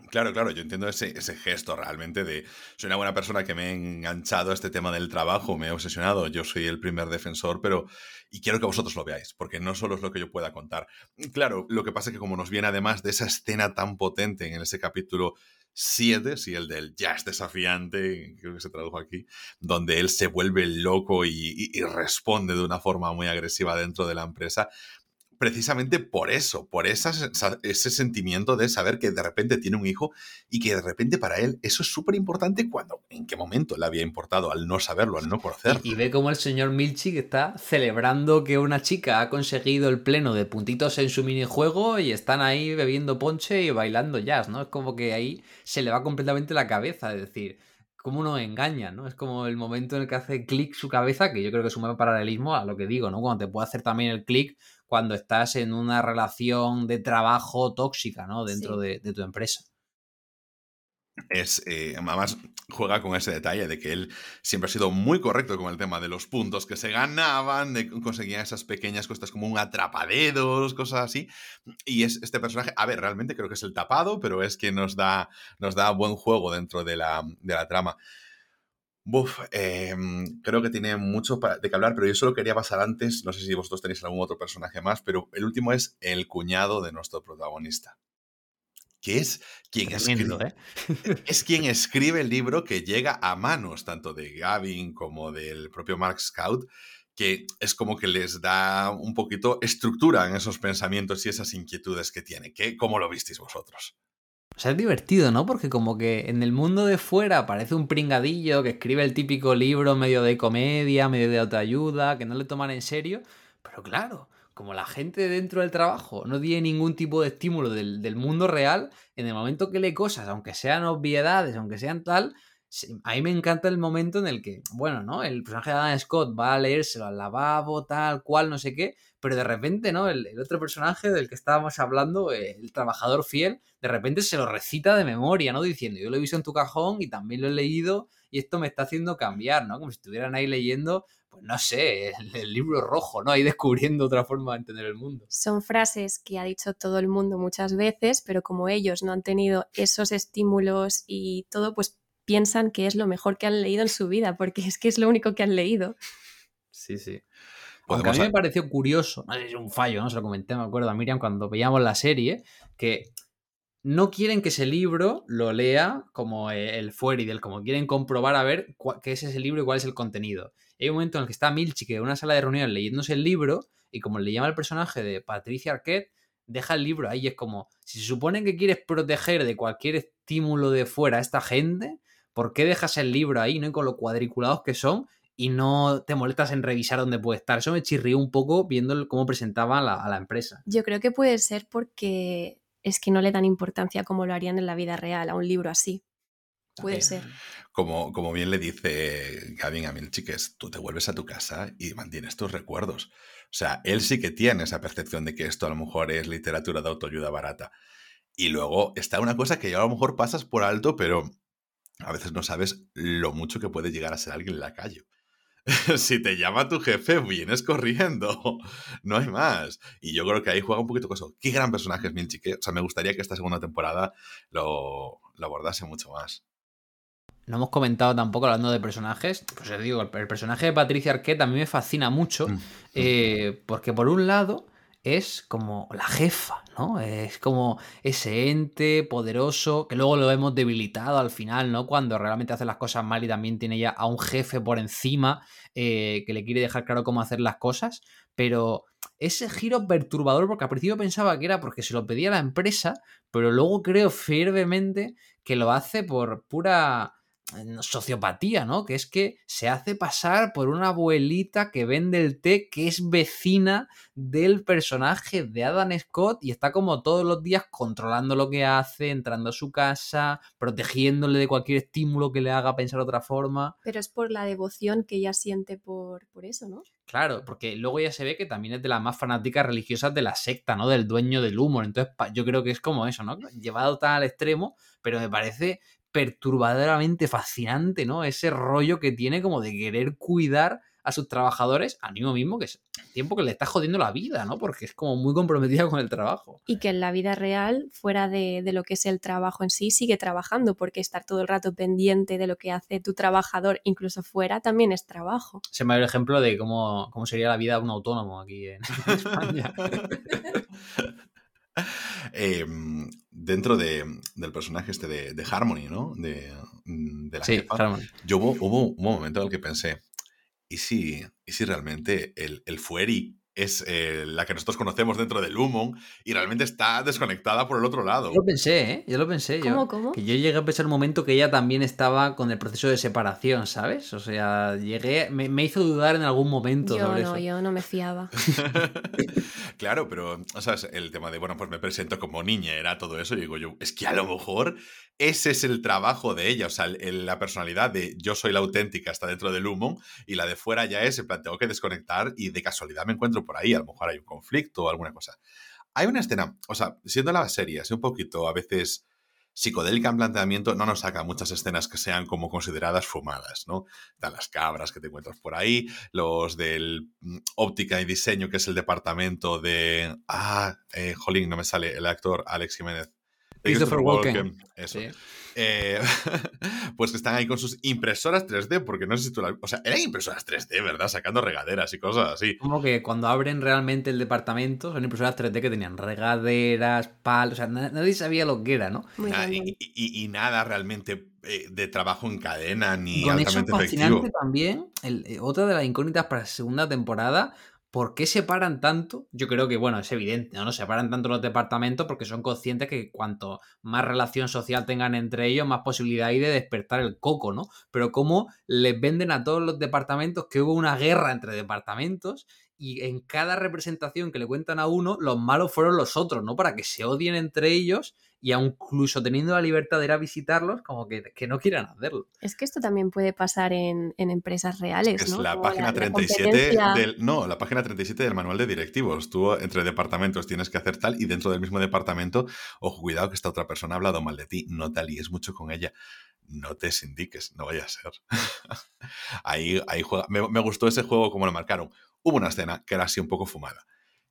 Claro, claro, yo entiendo ese, gesto realmente de soy una buena persona que me he enganchado a este tema del trabajo, me he obsesionado, yo soy el primer defensor, pero y quiero que vosotros lo veáis, porque no solo es lo que yo pueda contar. Claro, lo que pasa es que como nos viene además de esa escena tan potente en ese capítulo 7, sí, el del jazz desafiante, creo que se tradujo aquí, donde él se vuelve loco y responde de una forma muy agresiva dentro de la empresa, precisamente por eso, por ese sentimiento de saber que de repente tiene un hijo y que de repente para él eso es súper importante cuando, en qué momento le había importado al no saberlo, al no conocerlo. Y, ve como el señor Milchik está celebrando que una chica ha conseguido el pleno de puntitos en su minijuego y están ahí bebiendo ponche y bailando jazz, ¿no? Es como que ahí se le va completamente la cabeza, es decir, cómo nos engaña, ¿no? Es como el momento en el que hace clic su cabeza, que yo creo que es un paralelismo a lo que digo, ¿no? Cuando te puede hacer también el clic cuando estás en una relación de trabajo tóxica, ¿no? Dentro de, tu empresa. Es, eh, además, juega con ese detalle de que él siempre ha sido muy correcto con el tema de los puntos que se ganaban, de conseguían esas pequeñas cosas como un atrapaderos, cosas así. Y es este personaje, a ver, realmente creo que es el tapado, pero es que nos da, nos da buen juego dentro de la, de la trama. Buf, em, creo que tiene mucho de qué hablar, pero yo solo quería pasar antes, no sé si vosotros tenéis algún otro personaje más, pero el último es el cuñado de nuestro protagonista, que es quien, escribe, ¿eh? es quien escribe el libro que llega a manos tanto de Gavin como del propio Mark Scout, que es como que les da un poquito estructura en esos pensamientos y esas inquietudes que tiene. ¿Qué, ¿Cómo lo visteis vosotros? O sea, es divertido, ¿no? Porque como que en el mundo de fuera parece un pringadillo que escribe el típico libro medio de comedia, medio de autoayuda, que no le toman en serio. Pero claro, como la gente dentro del trabajo no tiene ningún tipo de estímulo del, del mundo real, en el momento que lee cosas, aunque sean obviedades, aunque sean tal, a mí me encanta el momento en el que, bueno, ¿no? El personaje de Adam Scott va a leérselo al lavabo, tal, cual, no sé qué, pero de repente, ¿no? El, otro personaje del que estábamos hablando, el trabajador fiel, de repente se lo recita de memoria, ¿no? Diciendo, yo lo he visto en tu cajón y también lo he leído y esto me está haciendo cambiar, ¿no? Como si estuvieran ahí leyendo, pues no sé, el, libro rojo, ¿no? Ahí descubriendo otra forma de entender el mundo. Son frases que ha dicho todo el mundo muchas veces, pero como ellos no han tenido esos estímulos y todo, pues piensan que es lo mejor que han leído en su vida, porque es que es lo único que han leído. Sí, sí. Aunque a mí me pareció curioso, no es un fallo, no se lo comenté, me acuerdo a Miriam cuando veíamos la serie, que no quieren que ese libro lo lea como el del como quieren comprobar a ver qué es ese libro y cuál es el contenido. hay un momento en el que está Milchi, en una sala de reunión leyéndose el libro, y como le llama el personaje de Patricia Arquette, deja el libro ahí. Y es como, si se supone que quieres proteger de cualquier estímulo de fuera a esta gente, ¿por qué dejas el libro ahí, ¿no? con lo cuadriculados que son y no te molestas en revisar dónde puede estar. Eso me chirrió un poco viendo cómo presentaba a la empresa. Yo creo que puede ser porque es que no le dan importancia como lo harían en la vida real a un libro así. Puede ser. Como, como bien le dice Gavin a Milchiques, tú te vuelves a tu casa y mantienes tus recuerdos. O sea, él sí que tiene esa percepción de que esto a lo mejor es literatura de autoayuda barata. Y luego está una cosa que a lo mejor pasas por alto, pero a veces no sabes lo mucho que puede llegar a ser alguien en la calle. si te llama tu jefe, vienes corriendo. No hay más. Y yo creo que ahí juega un poquito con eso. Qué gran personaje es Milchi. o sea, me gustaría que esta segunda temporada lo, abordase mucho más. No hemos comentado tampoco hablando de personajes. Pues os digo, el, personaje de Patricia Arquette a mí me fascina mucho. Mm, mm. Eh, porque por un lado es como la jefa, ¿no? Es como ese ente poderoso que luego lo hemos debilitado al final, ¿no? Cuando realmente hace las cosas mal y también tiene ya a un jefe por encima eh, que le quiere dejar claro cómo hacer las cosas, pero ese giro perturbador, porque al principio pensaba que era porque se lo pedía la empresa, pero luego creo firmemente que lo hace por pura sociopatía, ¿no? Que es que se hace pasar por una abuelita que vende el té, que es vecina del personaje de Adam Scott y está como todos los días controlando lo que hace, entrando a su casa, protegiéndole de cualquier estímulo que le haga pensar de otra forma. Pero es por la devoción que ella siente por, por eso, ¿no? Claro, porque luego ya se ve que también es de las más fanáticas religiosas de la secta, ¿no? Del dueño del humor. Entonces, yo creo que es como eso, ¿no? Llevado tan al extremo, pero me parece perturbadoramente fascinante, ¿no? Ese rollo que tiene como de querer cuidar a sus trabajadores al mismo mismo que es tiempo que le está jodiendo la vida, ¿no? Porque es como muy comprometida con el trabajo. Y que en la vida real, fuera de, lo que es el trabajo en sí, sigue trabajando, porque estar todo el rato pendiente de lo que hace tu trabajador, incluso fuera, también es trabajo. Se me da el ejemplo de cómo, cómo sería la vida de un autónomo aquí en España. Em, dentro del personaje este de, Harmony, ¿no? De, mm, la sí, Harmony. Yo hubo, un momento en el que pensé, ¿y si, y si realmente el, el Fueri es eh, la que nosotros conocemos dentro del Lumon y realmente está desconectada por el otro lado. Yo lo pensé, ¿eh? Yo lo pensé. ¿Cómo, yo, cómo? Que yo llegué a pensar un momento que ella también estaba con el proceso de separación, ¿sabes? O sea, llegué, me, hizo dudar en algún momento yo sobre no, eso. Yo no me fiaba. claro, pero, o sea, el tema de, bueno, pues me presento como niña, era todo eso, y digo yo, es que a lo mejor ese es el trabajo de ella, o sea, la personalidad de yo soy la auténtica está dentro del humo y la de fuera ya es, en tengo que desconectar y de casualidad me encuentro por ahí, a lo mejor hay un conflicto o alguna cosa. Hay una escena, o sea, siendo la serie, así un poquito a veces psicodélica en planteamiento, no nos saca muchas escenas que sean como consideradas fumadas, ¿no? Están las cabras que te encuentras por ahí, los del mm, óptica y diseño, que es el departamento de... Ah, eh, jolín, no me sale el actor Alex Jiménez. Christopher Walken. Eso. Eh, pues que están ahí con sus impresoras 3D, porque no sé si tú la... O sea, eran impresoras 3D, ¿verdad? Sacando regaderas y cosas así. Como que cuando abren realmente el departamento, son impresoras 3D que tenían regaderas, palos, o sea, nadie sabía lo que era, ¿no? y, nada realmente eh, de trabajo en cadena ni con altamente eso fascinante también, eh, otra de las incógnitas para la segunda temporada ¿Por qué separan tanto? Yo creo que, bueno, es evidente, ¿no? No separan tanto los departamentos porque son conscientes que cuanto más relación social tengan entre ellos, más posibilidad hay de despertar el coco, ¿no? Pero cómo les venden a todos los departamentos que hubo una guerra entre departamentos y en cada representación que le cuentan a uno, los malos fueron los otros, ¿no? Para que se odien entre ellos y incluso teniendo la libertad de ir a visitarlos, como que, no quieran hacerlo. Es que esto también puede pasar en, empresas reales, es la página 37 del, no, la página 37 del manual de directivos. Tú entre departamentos tienes que hacer tal y dentro del mismo departamento, ojo, cuidado que esta otra persona ha hablado mal de ti, no te alíes mucho con ella. No te sindiques, no vaya a ser. ahí, ahí juega. Me, me gustó ese juego como lo marcaron. Hubo una escena que era así un poco fumada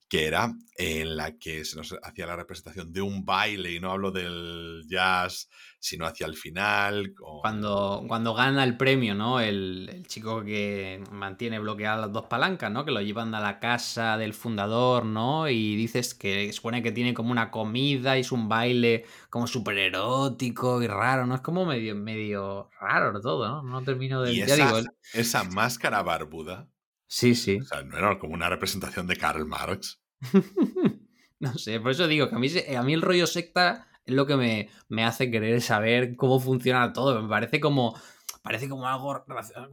que era en la que se nos hacía la representación de un baile, y no hablo del jazz, sino hacia el final. Cuando, cuando gana el premio, ¿no? El, chico que mantiene bloqueadas las dos palancas, ¿no? Que lo llevan a la casa del fundador, ¿no? Y dices que supone que tiene como una comida y es un baile como súper erótico y raro, ¿no? Es como medio, medio raro todo, ¿no? No termino de... Y esa, esa máscara barbuda Sí, sí. O sea, no era como una representación de Karl Marx. no sé, por eso digo que a mí, a mí el rollo secta es lo que me, me hace querer saber cómo funciona todo. Me parece como parece como algo,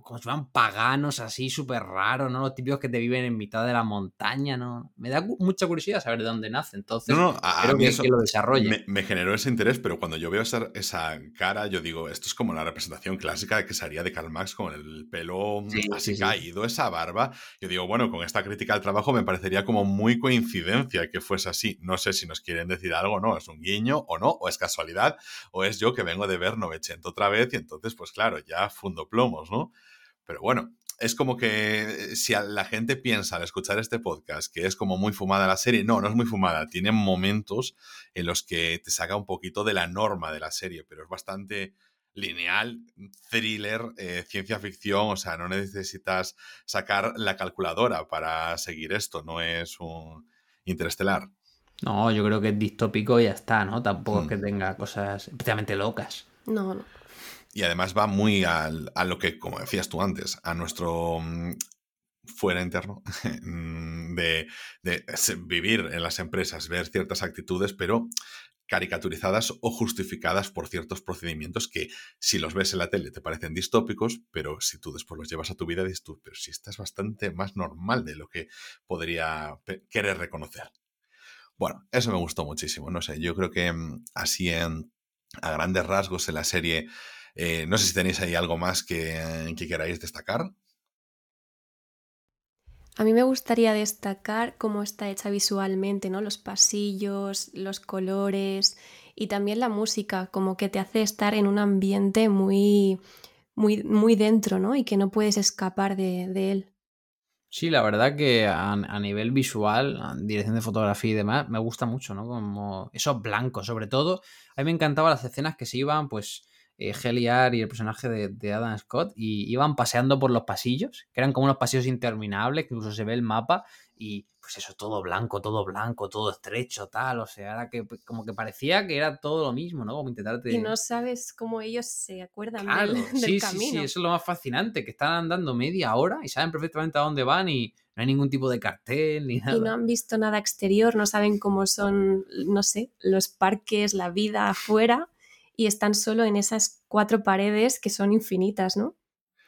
como si fueran paganos así, súper raros, ¿no? Los típicos que te viven en mitad de la montaña, ¿no? Me da mucha curiosidad saber de dónde nace, entonces no, a, mí que, eso lo desarrolle. Me, generó ese interés, pero cuando yo veo esa, esa, cara, yo digo, esto es como la representación clásica que sería de Karl Marx con el pelo así caído, esa barba. Yo digo, bueno, con esta crítica al trabajo me parecería como muy coincidencia que fuese así. No sé si nos quieren decir algo, ¿no? ¿Es un guiño o no? ¿O es casualidad? ¿O es yo que vengo de ver 900 otra vez y entonces, pues claro, ya fundo plomos, ¿no? Pero bueno, es como que eh, si la gente piensa al escuchar este podcast que es como muy fumada la serie, no, no es muy fumada, tiene momentos en los que te saca un poquito de la norma de la serie, pero es bastante lineal, thriller, eh, ciencia ficción, o sea, no necesitas sacar la calculadora para seguir esto, no es un interestelar. No, yo creo que es distópico y ya está, ¿no? Tampoco es hmm. que tenga cosas especialmente locas. No, no. Y además va muy a lo que, como decías tú antes, a nuestro mm, fuera interno mm, de, vivir en las empresas, ver ciertas actitudes, pero caricaturizadas o justificadas por ciertos procedimientos que si los ves en la tele te parecen distópicos, pero si tú después los llevas a tu vida dices tú, pero si estás bastante más normal de lo que podría querer reconocer. Bueno, eso me gustó muchísimo, no sé, yo creo que mm, así en, a grandes rasgos en la serie eh, no sé si tenéis ahí algo más que, queráis destacar. A mí me gustaría destacar cómo está hecha visualmente, ¿no? Los pasillos, los colores y también la música, como que te hace estar en un ambiente muy, muy, muy dentro, ¿no? Y que no puedes escapar de, él. Sí, la verdad que a, a, nivel visual, dirección de fotografía y demás, me gusta mucho, ¿no? Como esos blancos, sobre todo. A mí me encantaban las escenas que se iban, pues, eh, y el personaje de, Adam Scott y iban paseando por los pasillos, que eran como unos pasillos interminables, que incluso se ve el mapa y pues eso, todo blanco, todo blanco, todo estrecho, tal, o sea, era que pues, como que parecía que era todo lo mismo, ¿no? Como intentarte... Y no sabes cómo ellos se acuerdan del, sí, camino. Sí, sí, eso es lo más fascinante, que están andando media hora y saben perfectamente a dónde van y no hay ningún tipo de cartel ni nada. Y no han visto nada exterior, no saben cómo son, no sé, los parques, la vida afuera y están solo en esas cuatro paredes que son infinitas, ¿no?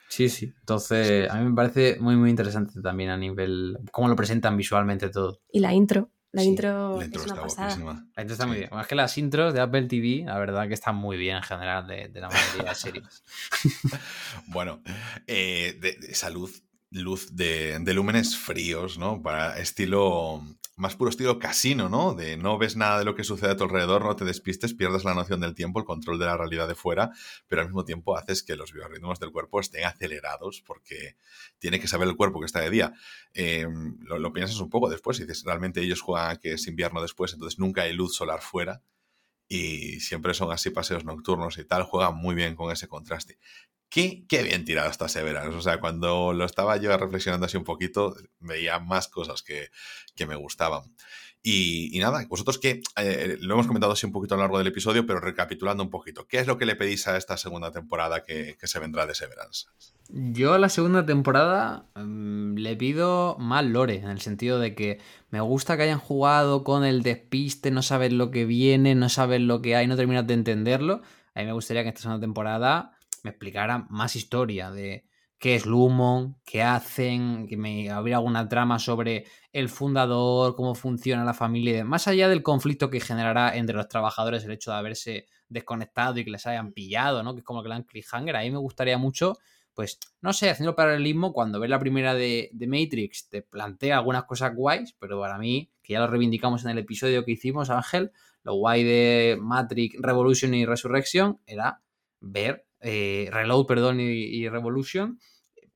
Sí, sí. Entonces, a mí me parece muy, muy interesante también a nivel. cómo lo presentan visualmente todo. Y la intro. La intro, es una pasada. La intro está muy bien. Más que las intros de Apple TV, la verdad que están muy bien en general de, la mayoría de series. bueno, eh, de, esa luz, luz de, de, lúmenes fríos, ¿no? Para estilo más puro estilo casino, ¿no? De no ves nada de lo que sucede a tu alrededor, no te despistes, pierdes la noción del tiempo, el control de la realidad de fuera, pero al mismo tiempo haces que los biorritmos del cuerpo estén acelerados porque tiene que saber el cuerpo que está de día. Em, lo, piensas un poco después y dices, realmente ellos juegan que es invierno después, entonces nunca hay luz solar fuera y siempre son así paseos nocturnos y tal, juegan muy bien con ese contraste. Qué, bien tirado está Severance. O sea, cuando lo estaba yo reflexionando así un poquito, veía más cosas que, que me gustaban. Y, nada, vosotros que eh, lo hemos comentado así un poquito a lo largo del episodio, pero recapitulando un poquito, ¿qué es lo que le pedís a esta segunda temporada que, que se vendrá de Severance? Yo a la segunda temporada mm, le pido más lore, en el sentido de que me gusta que hayan jugado con el despiste, no saber lo que viene, no saber lo que hay, no terminas de entenderlo. A mí me gustaría que esta segunda temporada me explicara más historia de qué es Lumon, qué hacen, que me hubiera alguna trama sobre el fundador, cómo funciona la familia, más allá del conflicto que generará entre los trabajadores el hecho de haberse desconectado y que les hayan pillado, ¿no? Que es como que le han cliffhanger. Ahí me gustaría mucho, pues, no sé, haciendo paralelismo, cuando ves la primera de, de, Matrix, te plantea algunas cosas guays, pero para mí, que ya lo reivindicamos en el episodio que hicimos, Ángel, lo guay de Matrix, Revolution y Resurrection era ver eh, Reload, perdón, y, Revolution,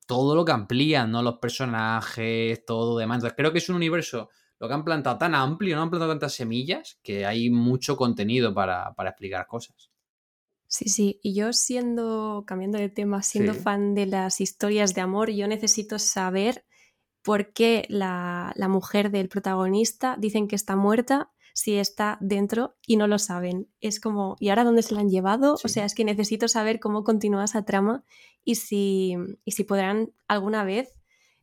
todo lo que amplían, ¿no? Los personajes, todo demás. Entonces, creo que es un universo lo que han plantado tan amplio, no han plantado tantas semillas, que hay mucho contenido para, explicar cosas. Sí, sí, y yo siendo, cambiando de tema, siendo fan de las historias de amor, yo necesito saber por qué la, la mujer del protagonista dicen que está muerta si está dentro y no lo saben. Es como, ¿y ahora dónde se la han llevado? O sea, es que necesito saber cómo continúa esa trama y si, y si podrán alguna vez,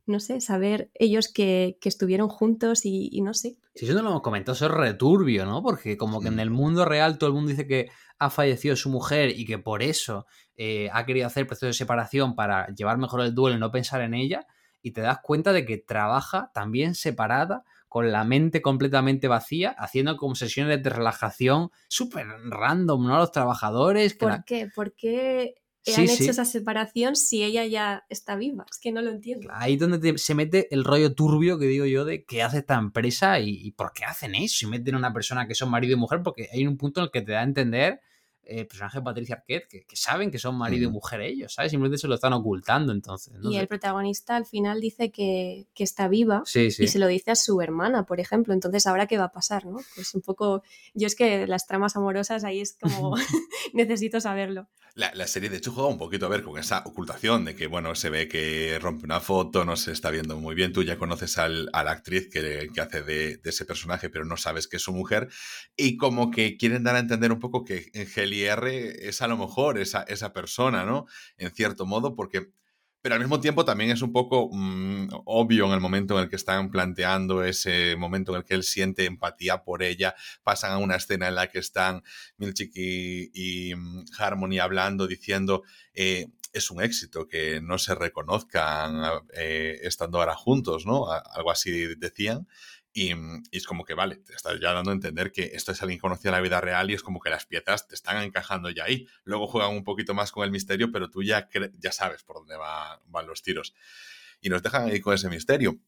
no sé, saber ellos que, estuvieron juntos y, no sé. Si eso no lo hemos comentado, eso es returbio, ¿no? Porque como que en el mundo real todo el mundo dice que ha fallecido su mujer y que por eso eh, ha querido hacer proceso de separación para llevar mejor el duelo y no pensar en ella, y te das cuenta de que trabaja también separada con la mente completamente vacía, haciendo como sesiones de relajación súper random, ¿no? Los trabajadores. ¿Por qué? ¿Por qué han hecho esa separación si ella ya está viva? Es que no lo entiendo. Ahí es donde se mete el rollo turbio que digo yo de qué hace esta empresa y, por qué hacen eso. Y meten a una persona que son marido y mujer, porque hay un punto en el que te da a entender el personaje de Patricia Arquette, que, saben que son marido y mujer ellos, ¿sabes? Simplemente se lo están ocultando entonces. y el protagonista al final dice que, está viva y se lo dice a su hermana, por ejemplo. Entonces, ¿ahora qué va a pasar, no? Pues un poco... Yo es que las tramas amorosas ahí es como... necesito saberlo. La, serie, de hecho, juega un poquito a ver con esa ocultación de que, bueno, se ve que rompe una foto, no se está viendo muy bien. Tú ya conoces al, a la actriz que, hace de, ese personaje, pero no sabes que es su mujer. Y como que quieren dar a entender un poco que Es a lo mejor esa, esa persona, ¿no? En cierto modo, porque pero al mismo tiempo también es un poco mm, obvio en el momento en el que están planteando ese momento en el que él siente empatía por ella. Pasan a una escena en la que están Milchik y, mm, Harmony hablando, diciendo eh, es un éxito que no se reconozcan eh, estando ahora juntos, ¿no? Algo así decían. Mm, y, es como que, vale, te estás ya dando a entender que esto es alguien conocido en la vida real y es como que las piezas te están encajando ya ahí. Luego juegan un poquito más con el misterio, pero tú ya, ya sabes por dónde van los tiros. Y nos dejan ahí con ese misterio.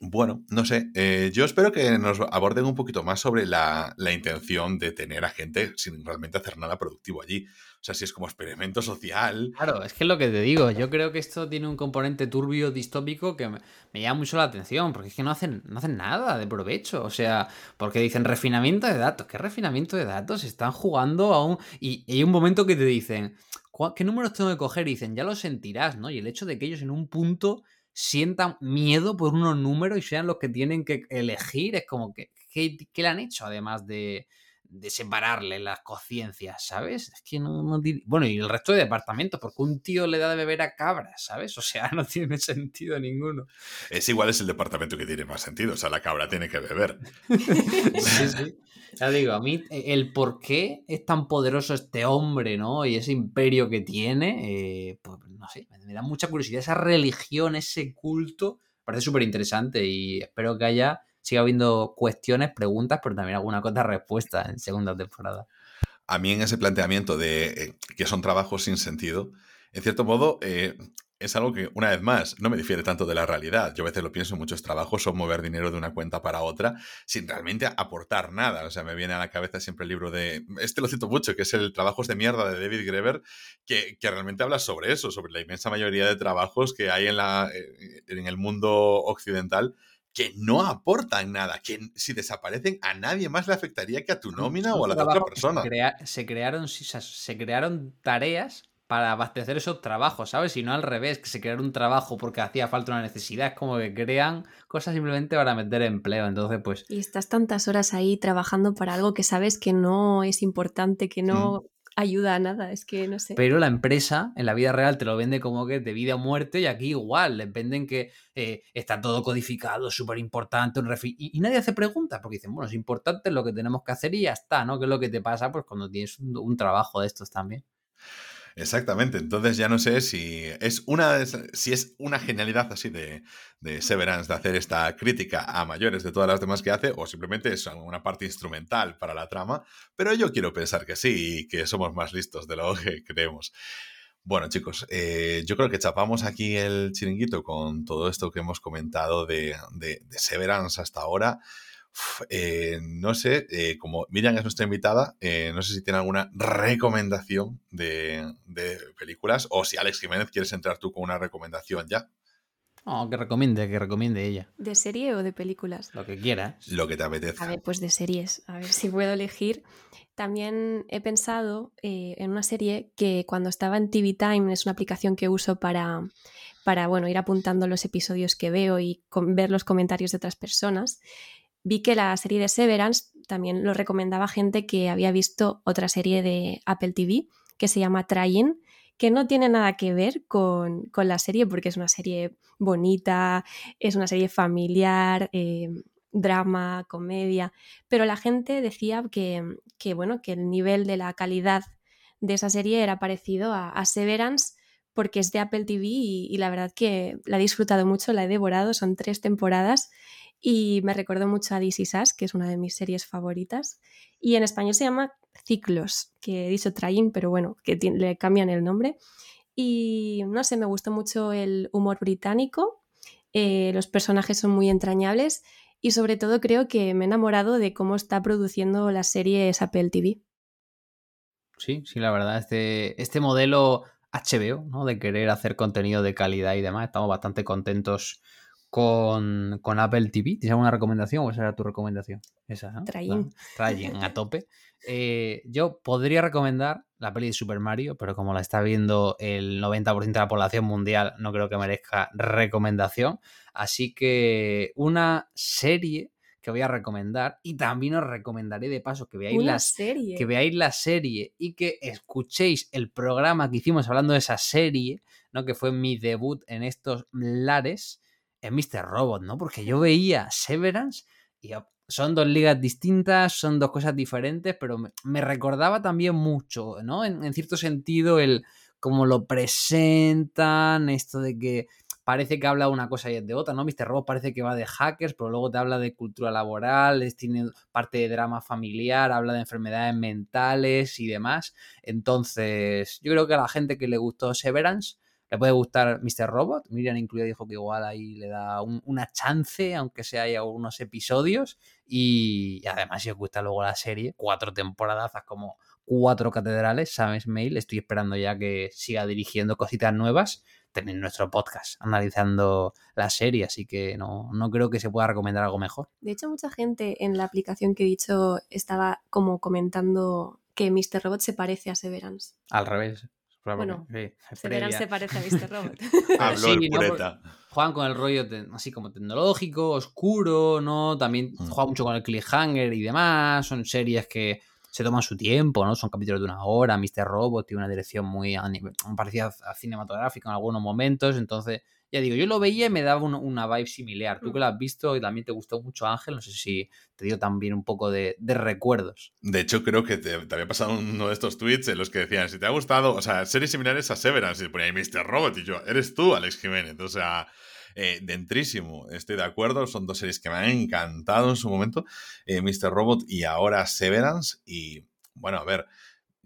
Bueno, no sé, eh, yo espero que nos aborden un poquito más sobre la, intención de tener a gente sin realmente hacer nada productivo allí. O sea, si es como experimento social. Claro, es que es lo que te digo, yo creo que esto tiene un componente turbio, distópico, que me, llama mucho la atención, porque es que no hacen, no hacen nada de provecho. O sea, porque dicen refinamiento de datos. ¿Qué refinamiento de datos? Están jugando a un... Y, hay un momento que te dicen, ¿qué números tengo que coger? Y dicen, ya lo sentirás, ¿no? Y el hecho de que ellos en un punto sientan miedo por unos números y sean los que tienen que elegir. Es como que, ¿qué, le han hecho además de, separarle las conciencias, ¿sabes? Es que no, Bueno, y el resto de departamentos, porque un tío le da de beber a cabras, ¿sabes? O sea, no tiene sentido ninguno. Es igual, es el departamento que tiene más sentido, o sea, la cabra tiene que beber. sí, sí. Ya digo, a mí eh, el por qué es tan poderoso este hombre, ¿no? Y ese imperio que tiene, eh, pues no sé, me, da mucha curiosidad. Esa religión, ese culto, parece súper interesante y espero que haya, siga habiendo cuestiones, preguntas, pero también alguna cosa respuesta en segunda temporada. A mí en ese planteamiento de eh, que son trabajos sin sentido, en cierto modo, es algo que, una vez más, no me difiere tanto de la realidad. Yo a veces lo pienso, muchos trabajos son mover dinero de una cuenta para otra sin realmente aportar nada. O sea, me viene a la cabeza siempre el libro de, este lo cito mucho, que es el Trabajos de mierda de David Greber, que, realmente habla sobre eso, sobre la inmensa mayoría de trabajos que hay en, la, eh, en el mundo occidental que no aportan nada, que si desaparecen a nadie más le afectaría que a tu nómina o a la otra persona. Se, crearon, se crearon tareas para abastecer esos trabajos, ¿sabes? Y no al revés, que se creara un trabajo porque hacía falta una necesidad, es como que crean cosas simplemente para meter empleo, entonces pues... Y estás tantas horas ahí trabajando para algo que sabes que no es importante, que no mm. Ayuda a nada, es que no sé. Pero la empresa en la vida real te lo vende como que de vida o muerte y aquí igual, les venden que eh, está todo codificado, súper importante, y, y, nadie hace preguntas porque dicen, bueno, es importante lo que tenemos que hacer y ya está, ¿no? ¿Qué es lo que te pasa pues cuando tienes un trabajo de estos también? Exactamente. Entonces ya no sé si es una, si es una genialidad así de, de Severance de hacer esta crítica a mayores de todas las demás que hace, o simplemente es una parte instrumental para la trama. Pero yo quiero pensar que sí y que somos más listos de lo que creemos. Bueno, chicos, eh, yo creo que chapamos aquí el chiringuito con todo esto que hemos comentado de, de, de Severance hasta ahora. Eh, no sé, eh, como Miriam es nuestra invitada, eh, no sé si tiene alguna recomendación de, películas o si Alex Jiménez quieres entrar tú con una recomendación ya. Oh, que recomiende, que recomiende ella. ¿De serie o de películas? Lo que quieras. Lo que te apetezca. A ver, pues de series. A ver si puedo elegir. También he pensado eh, en una serie que cuando estaba en TV Time, es una aplicación que uso para, para bueno, ir apuntando los episodios que veo y ver los comentarios de otras personas, vi que la serie de Severance también lo recomendaba gente que había visto otra serie de Apple TV que se llama Trying que no tiene nada que ver con, la serie, porque es una serie bonita, es una serie familiar, eh, drama, comedia, pero la gente decía que, bueno, que el nivel de la calidad de esa serie era parecido a, Severance porque es de Apple TV y, la verdad que la he disfrutado mucho, la he devorado, son tres temporadas y me recuerdo mucho a This Is que es una de mis series favoritas. Y en español se llama Ciclos, que he dicho Trying, pero bueno, que le cambian el nombre. Y no sé, me gustó mucho el humor británico, eh, los personajes son muy entrañables y sobre todo creo que me he enamorado de cómo está produciendo las series Apple TV. Sí, sí, la verdad, este, este modelo HBO, ¿no? De querer hacer contenido de calidad y demás, estamos bastante contentos con, con, Apple TV. ¿Tienes alguna recomendación o esa era tu recomendación? Esa, ¿no? Trying. a tope. Eh, yo podría recomendar la peli de Super Mario, pero como la está viendo el 90% de la población mundial, no creo que merezca recomendación. Así que una serie que voy a recomendar y también os recomendaré de paso que veáis, la, serie. que veáis la serie y que escuchéis el programa que hicimos hablando de esa serie, ¿no? que fue mi debut en estos lares es Mr. Robot, ¿no? Porque yo veía Severance y son dos ligas distintas, son dos cosas diferentes, pero me, recordaba también mucho, ¿no? En, cierto sentido, el cómo lo presentan, esto de que parece que habla de una cosa y es de otra, ¿no? Mr. Robot parece que va de hackers, pero luego te habla de cultura laboral, tiene parte de drama familiar, habla de enfermedades mentales y demás. Entonces, yo creo que a la gente que le gustó Severance, le puede gustar Mr. Robot. Miriam incluida dijo que igual ahí le da una chance, aunque sea hay algunos episodios. Y, además, si os gusta luego la serie, cuatro temporadas como cuatro catedrales, sabes, mail. Estoy esperando ya que siga dirigiendo cositas nuevas. Tenéis nuestro podcast analizando la serie, así que no, no creo que se pueda recomendar algo mejor. De hecho, mucha gente en la aplicación que he dicho estaba como comentando que Mr. Robot se parece a Severance. Al revés. Bueno, se parece a Mr. Robot. Habló el pureta. juegan con el rollo así como tecnológico, oscuro, ¿no? También mm. juegan mucho con el cliffhanger y demás. Son series que se toman su tiempo, ¿no? Son capítulos de una hora. Mr. Robot tiene una dirección muy parecida a cinematográfica en algunos momentos. Entonces, ya digo, yo lo veía y me daba una vibe similar. Tú que lo has visto y también te gustó mucho Ángel, no sé si te dio también un poco de, recuerdos. De hecho, creo que te, había pasado uno de estos tweets en los que decían, si te ha gustado, o sea, series similares a Severance, y ponía ahí Mr. Robot, y yo, eres tú, Alex Jiménez, o sea... Eh, dentrísimo, estoy de acuerdo, son dos series que me han encantado en su momento, eh, Mr. Robot y ahora Severance, y bueno, a ver,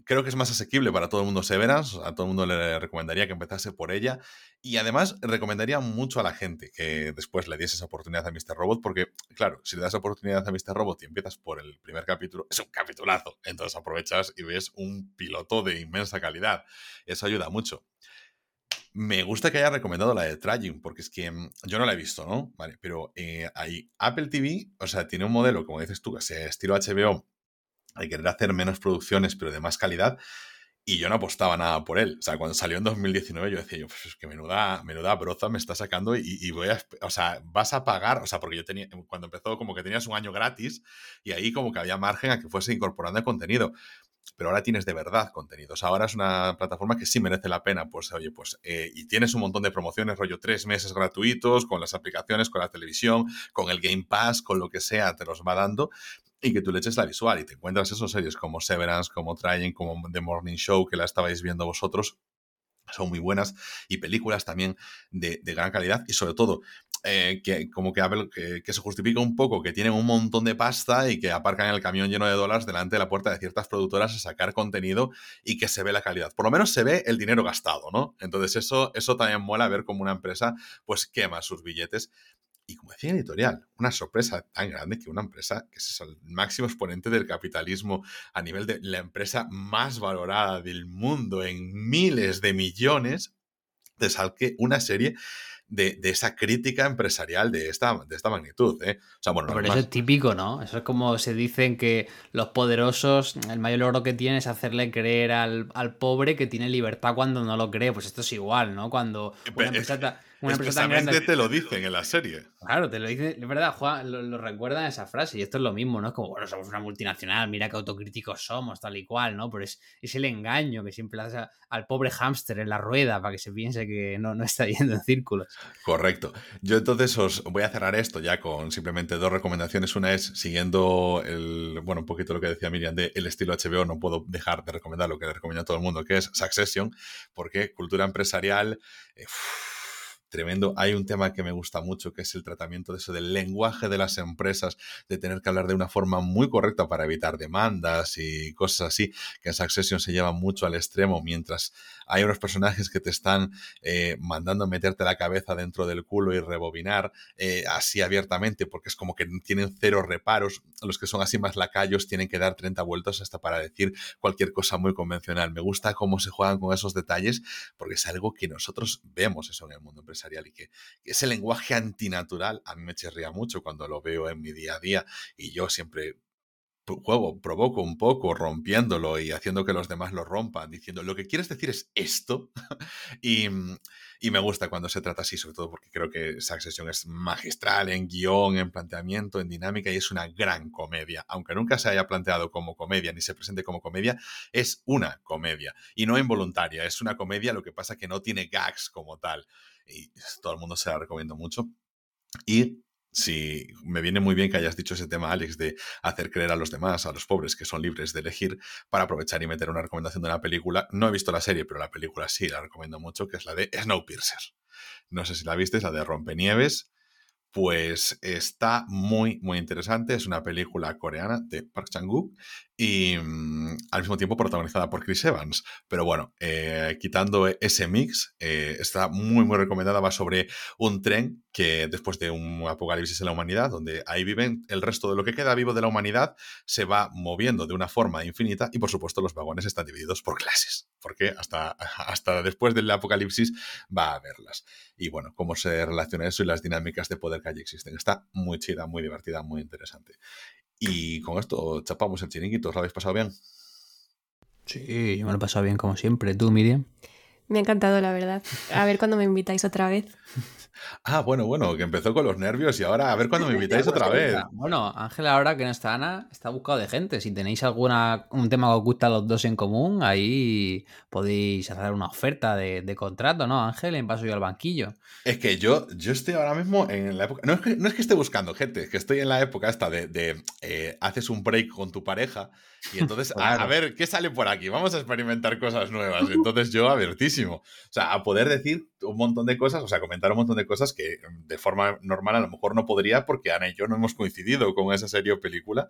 creo que es más asequible para todo el mundo Severance, a todo el mundo le recomendaría que empezase por ella y además recomendaría mucho a la gente que después le diese esa oportunidad a Mr. Robot porque, claro, si le das oportunidad a Mr. Robot y empiezas por el primer capítulo, es un capitulazo, entonces aprovechas y ves un piloto de inmensa calidad. Eso ayuda mucho. Me gusta que haya recomendado la de Traging, porque es que mm, yo no la he visto, ¿no? Vale, pero eh, ahí Apple TV, o sea, tiene un modelo, como dices tú, que sea estilo HBO, hay querer hacer menos producciones, pero de más calidad. Y yo no apostaba nada por él. O sea, cuando salió en 2019 yo decía, yo, pues es que menuda, menuda broza me está sacando y, voy a, o sea, vas a pagar, o sea, porque yo tenía, cuando empezó como que tenías un año gratis y ahí como que había margen a que fuese incorporando contenido pero ahora tienes de verdad contenidos. Ahora es una plataforma que sí merece la pena, pues oye, pues, eh, y tienes un montón de promociones, rollo tres meses gratuitos, con las aplicaciones, con la televisión, con el Game Pass, con lo que sea, te los va dando, y que tú le eches la visual y te encuentras esos series como Severance, como Trying, como The Morning Show, que la estabais viendo vosotros, son muy buenas y películas también de, gran calidad y sobre todo eh, que como que, se justifica un poco que tienen un montón de pasta y que aparcan el camión lleno de dólares delante de la puerta de ciertas productoras a sacar contenido y que se ve la calidad. Por lo menos se ve el dinero gastado, ¿no? Entonces eso, eso también mola ver cómo una empresa pues quema sus billetes y como decía editorial, una sorpresa tan grande que una empresa que es el máximo exponente del capitalismo a nivel de la empresa más valorada del mundo en miles de millones, te salque una serie de, esa crítica empresarial de esta, de esta magnitud. ¿eh? O sea, bueno, Pero eso es típico, ¿no? Eso es como se dicen que los poderosos, el mayor logro que tienen es hacerle creer al, al pobre que tiene libertad cuando no lo cree. Pues esto es igual, ¿no? Cuando una empresa, una Expresamente te lo dicen en la serie. Claro, te lo dicen, es verdad, Juan, lo, recuerdan esa frase y esto es lo mismo, ¿no? Es como, bueno, somos una multinacional, mira qué autocríticos somos, tal y cual, ¿no? Pero es, es el engaño que siempre hace al pobre hámster en la rueda para que se piense que no, no está yendo en círculos. Correcto. Yo entonces os voy a cerrar esto ya con simplemente dos recomendaciones. Una es, siguiendo el, bueno, un poquito lo que decía Miriam de el estilo HBO, no puedo dejar de recomendar lo que le recomienda a todo el mundo, que es Succession, porque cultura empresarial... Eh, tremendo. Hay un tema que me gusta mucho, que es el tratamiento de eso, del lenguaje de las empresas, de tener que hablar de una forma muy correcta para evitar demandas y cosas así, que en Succession se lleva mucho al extremo, mientras hay unos personajes que te están eh, mandando meterte la cabeza dentro del culo y rebobinar eh, así abiertamente, porque es como que tienen cero reparos. Los que son así más lacayos tienen que dar 30 vueltas hasta para decir cualquier cosa muy convencional. Me gusta cómo se juegan con esos detalles, porque es algo que nosotros vemos eso en el mundo empresarial y que, ese lenguaje antinatural a mí me chirría mucho cuando lo veo en mi día a día y yo siempre juego, provoco un poco rompiéndolo y haciendo que los demás lo rompan, diciendo lo que quieres decir es esto. y, y, me gusta cuando se trata así, sobre todo porque creo que sesión es magistral en guion, en planteamiento, en dinámica y es una gran comedia. Aunque nunca se haya planteado como comedia ni se presente como comedia, es una comedia y no involuntaria. Es una comedia, lo que pasa que no tiene gags como tal y todo el mundo se la recomiendo mucho. Y si me viene muy bien que hayas dicho ese tema, Alex, de hacer creer a los demás, a los pobres, que son libres de elegir, para aprovechar y meter una recomendación de una película. No he visto la serie, pero la película sí la recomiendo mucho, que es la de Snowpiercer. No sé si la viste, es la de Rompenieves. Pues está muy, muy interesante. Es una película coreana de Park Chang-wook y mm, al mismo tiempo protagonizada por Chris Evans. Pero bueno, eh, quitando ese mix, eh, está muy, muy recomendada. Va sobre un tren que después de un apocalipsis en la humanidad, donde ahí viven el resto de lo que queda vivo de la humanidad, se va moviendo de una forma infinita y por supuesto los vagones están divididos por clases, porque hasta, hasta después del apocalipsis va a haberlas. Y bueno, cómo se relaciona eso y las dinámicas de poder que allí existen. Está muy chida, muy divertida, muy interesante. Y con esto chapamos el chiringuito. ¿Os lo habéis pasado bien? Sí, yo me lo he pasado bien como siempre. ¿Tú, Miriam? Me ha encantado, la verdad. A ver cuándo me invitáis otra vez. Ah, bueno, bueno, que empezó con los nervios y ahora a ver cuándo me invitáis otra vez. Bueno, Ángel, ahora que no está Ana, está buscado de gente. Si tenéis alguna un tema que os gusta a los dos en común, ahí podéis hacer una oferta de, contrato, ¿no, Ángel? En paso yo al banquillo. Es que yo, yo estoy ahora mismo en la época. No es que, no es que esté buscando gente, es que estoy en la época esta de, eh, haces un break con tu pareja y entonces, a, ver, ¿qué sale por aquí? Vamos a experimentar cosas nuevas. Entonces yo abiertísimo. O sea, a poder decir un montón de cosas, o sea, comentar un montón de cosas que mm, de forma normal a lo mejor no podría porque Ana y yo no hemos coincidido con esa serie o película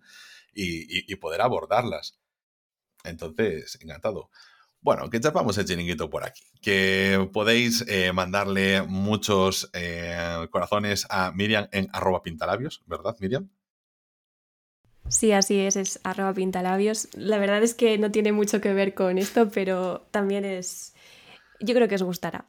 y, poder abordarlas. Entonces, encantado. Bueno, que chapamos el chiringuito por aquí. Que podéis eh, mandarle muchos eh, corazones a Miriam en arroba pintalabios, ¿verdad, Miriam? Sí, así es, es arroba pintalabios. La verdad es que no tiene mucho que ver con esto, pero también es... Yo creo que os gustará.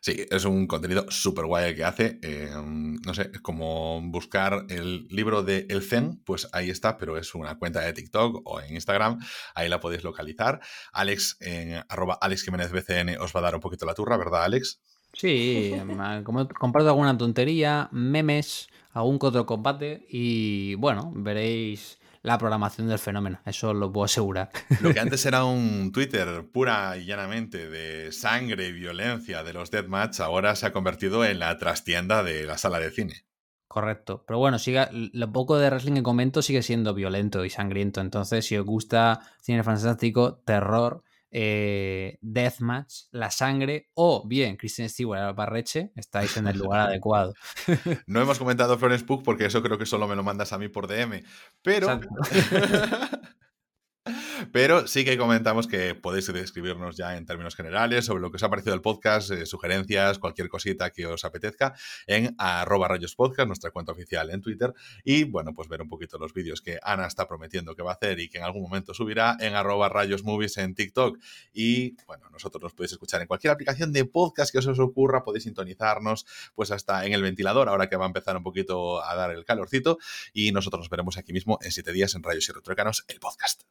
Sí, es un contenido súper guay el que hace. Eh, no sé, es como buscar el libro de El Zen, pues ahí está, pero es una cuenta de TikTok o en Instagram, ahí la podéis localizar. Alex, en arroba Alex Jiménez BCN os va a dar un poquito la turra, ¿verdad, Alex? Sí, comparto alguna tontería, memes, algún que otro combate y bueno, veréis la programación del fenómeno, eso lo puedo asegurar. Lo que antes era un Twitter pura y llanamente de sangre y violencia de los deathmatch, ahora se ha convertido en la trastienda de la sala de cine. Correcto. Pero bueno, siga, lo poco de wrestling que comento sigue siendo violento y sangriento. Entonces, si os gusta cine fantástico, terror, eh, Deathmatch, La Sangre o bien Kristen Stewart Barreche, estáis en el lugar adecuado. No hemos comentado Florence Pugh porque eso creo que solo me lo mandas a mí por DM, pero... Pero sí que comentamos que podéis escribirnos ya en términos generales sobre lo que os ha parecido el podcast, eh, sugerencias, cualquier cosita que os apetezca en arroba rayos podcast, nuestra cuenta oficial en Twitter. Y bueno, pues ver un poquito los vídeos que Ana está prometiendo que va a hacer y que en algún momento subirá en arroba rayos movies en TikTok. Y bueno, nosotros nos podéis escuchar en cualquier aplicación de podcast que os, ocurra, podéis sintonizarnos pues hasta en el ventilador, ahora que va a empezar un poquito a dar el calorcito. Y nosotros nos veremos aquí mismo en siete días en Rayos y Retrócanos, el podcast.